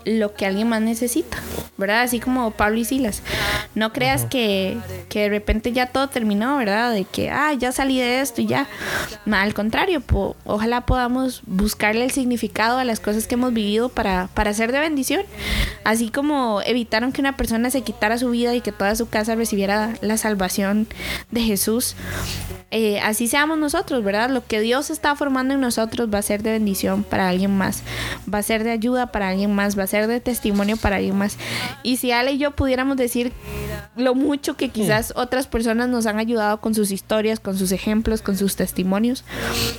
lo que alguien más necesita, ¿verdad? Así como Pablo y Silas. No creas que, que, de repente ya todo terminó, ¿verdad? De que, ah, ya salí de esto y ya. al contrario, ojalá podamos buscarle el significado a las cosas que hemos vivido para, para ser de bendición. Así como evitaron que una persona se quitara su vida y que toda su casa recibiera la salvación de Jesús. Eh, así seamos nosotros, ¿verdad? Lo que Dios está formando en nosotros va a ser de bendición para alguien más, va a ser de ayuda para alguien más, va a ser de testimonio para alguien más. Y si Ale y yo pudiéramos decir lo mucho que quizás otras personas nos han ayudado con sus historias, con sus ejemplos, con sus testimonios,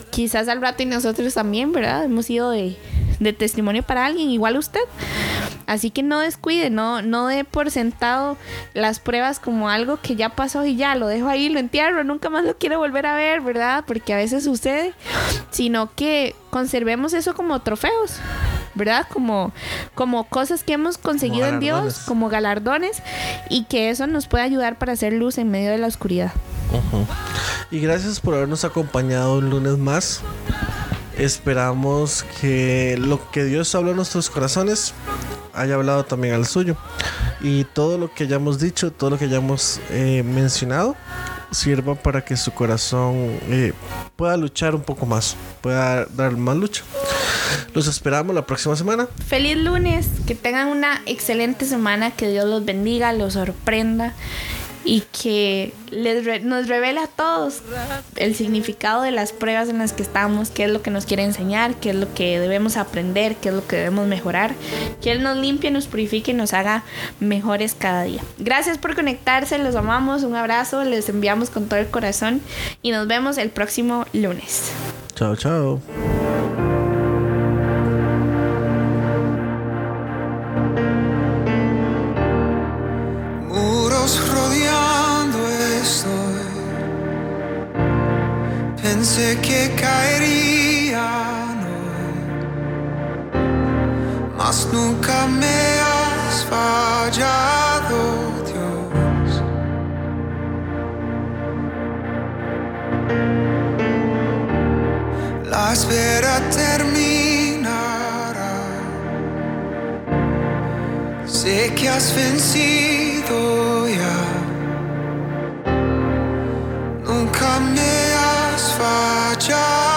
quizás al rato y nosotros también, ¿verdad? Hemos sido de, de testimonio para alguien, igual usted. Así que no descuide, no, no dé por sentado las pruebas como algo que ya pasó y ya, lo dejo ahí, lo entierro, nunca más lo quiero volver a ver, ¿verdad? Porque a veces sucede, sino que conservemos eso como trofeos. ¿Verdad? Como, como cosas que hemos conseguido en Dios, como galardones, y que eso nos puede ayudar para hacer luz en medio de la oscuridad. Y gracias por habernos acompañado un lunes más. Esperamos que lo que Dios habla en nuestros corazones haya hablado también al suyo. Y todo lo que hayamos dicho, todo lo que hayamos eh, mencionado, sirva para que su corazón eh, pueda luchar un poco más, pueda dar más lucha. Los esperamos la próxima semana. Feliz lunes, que tengan una excelente semana, que Dios los bendiga, los sorprenda y que les nos revela a todos el significado de las pruebas en las que estamos, qué es lo que nos quiere enseñar, qué es lo que debemos aprender, qué es lo que debemos mejorar, que Él nos limpie, nos purifique y nos haga mejores cada día. Gracias por conectarse, los amamos, un abrazo, les enviamos con todo el corazón y nos vemos el próximo lunes. Chao, chao. Pensé que caería, no. mas nunca me has fallado, Dios. La espera terminará. Sé que has vencido ya. Nunca me faccia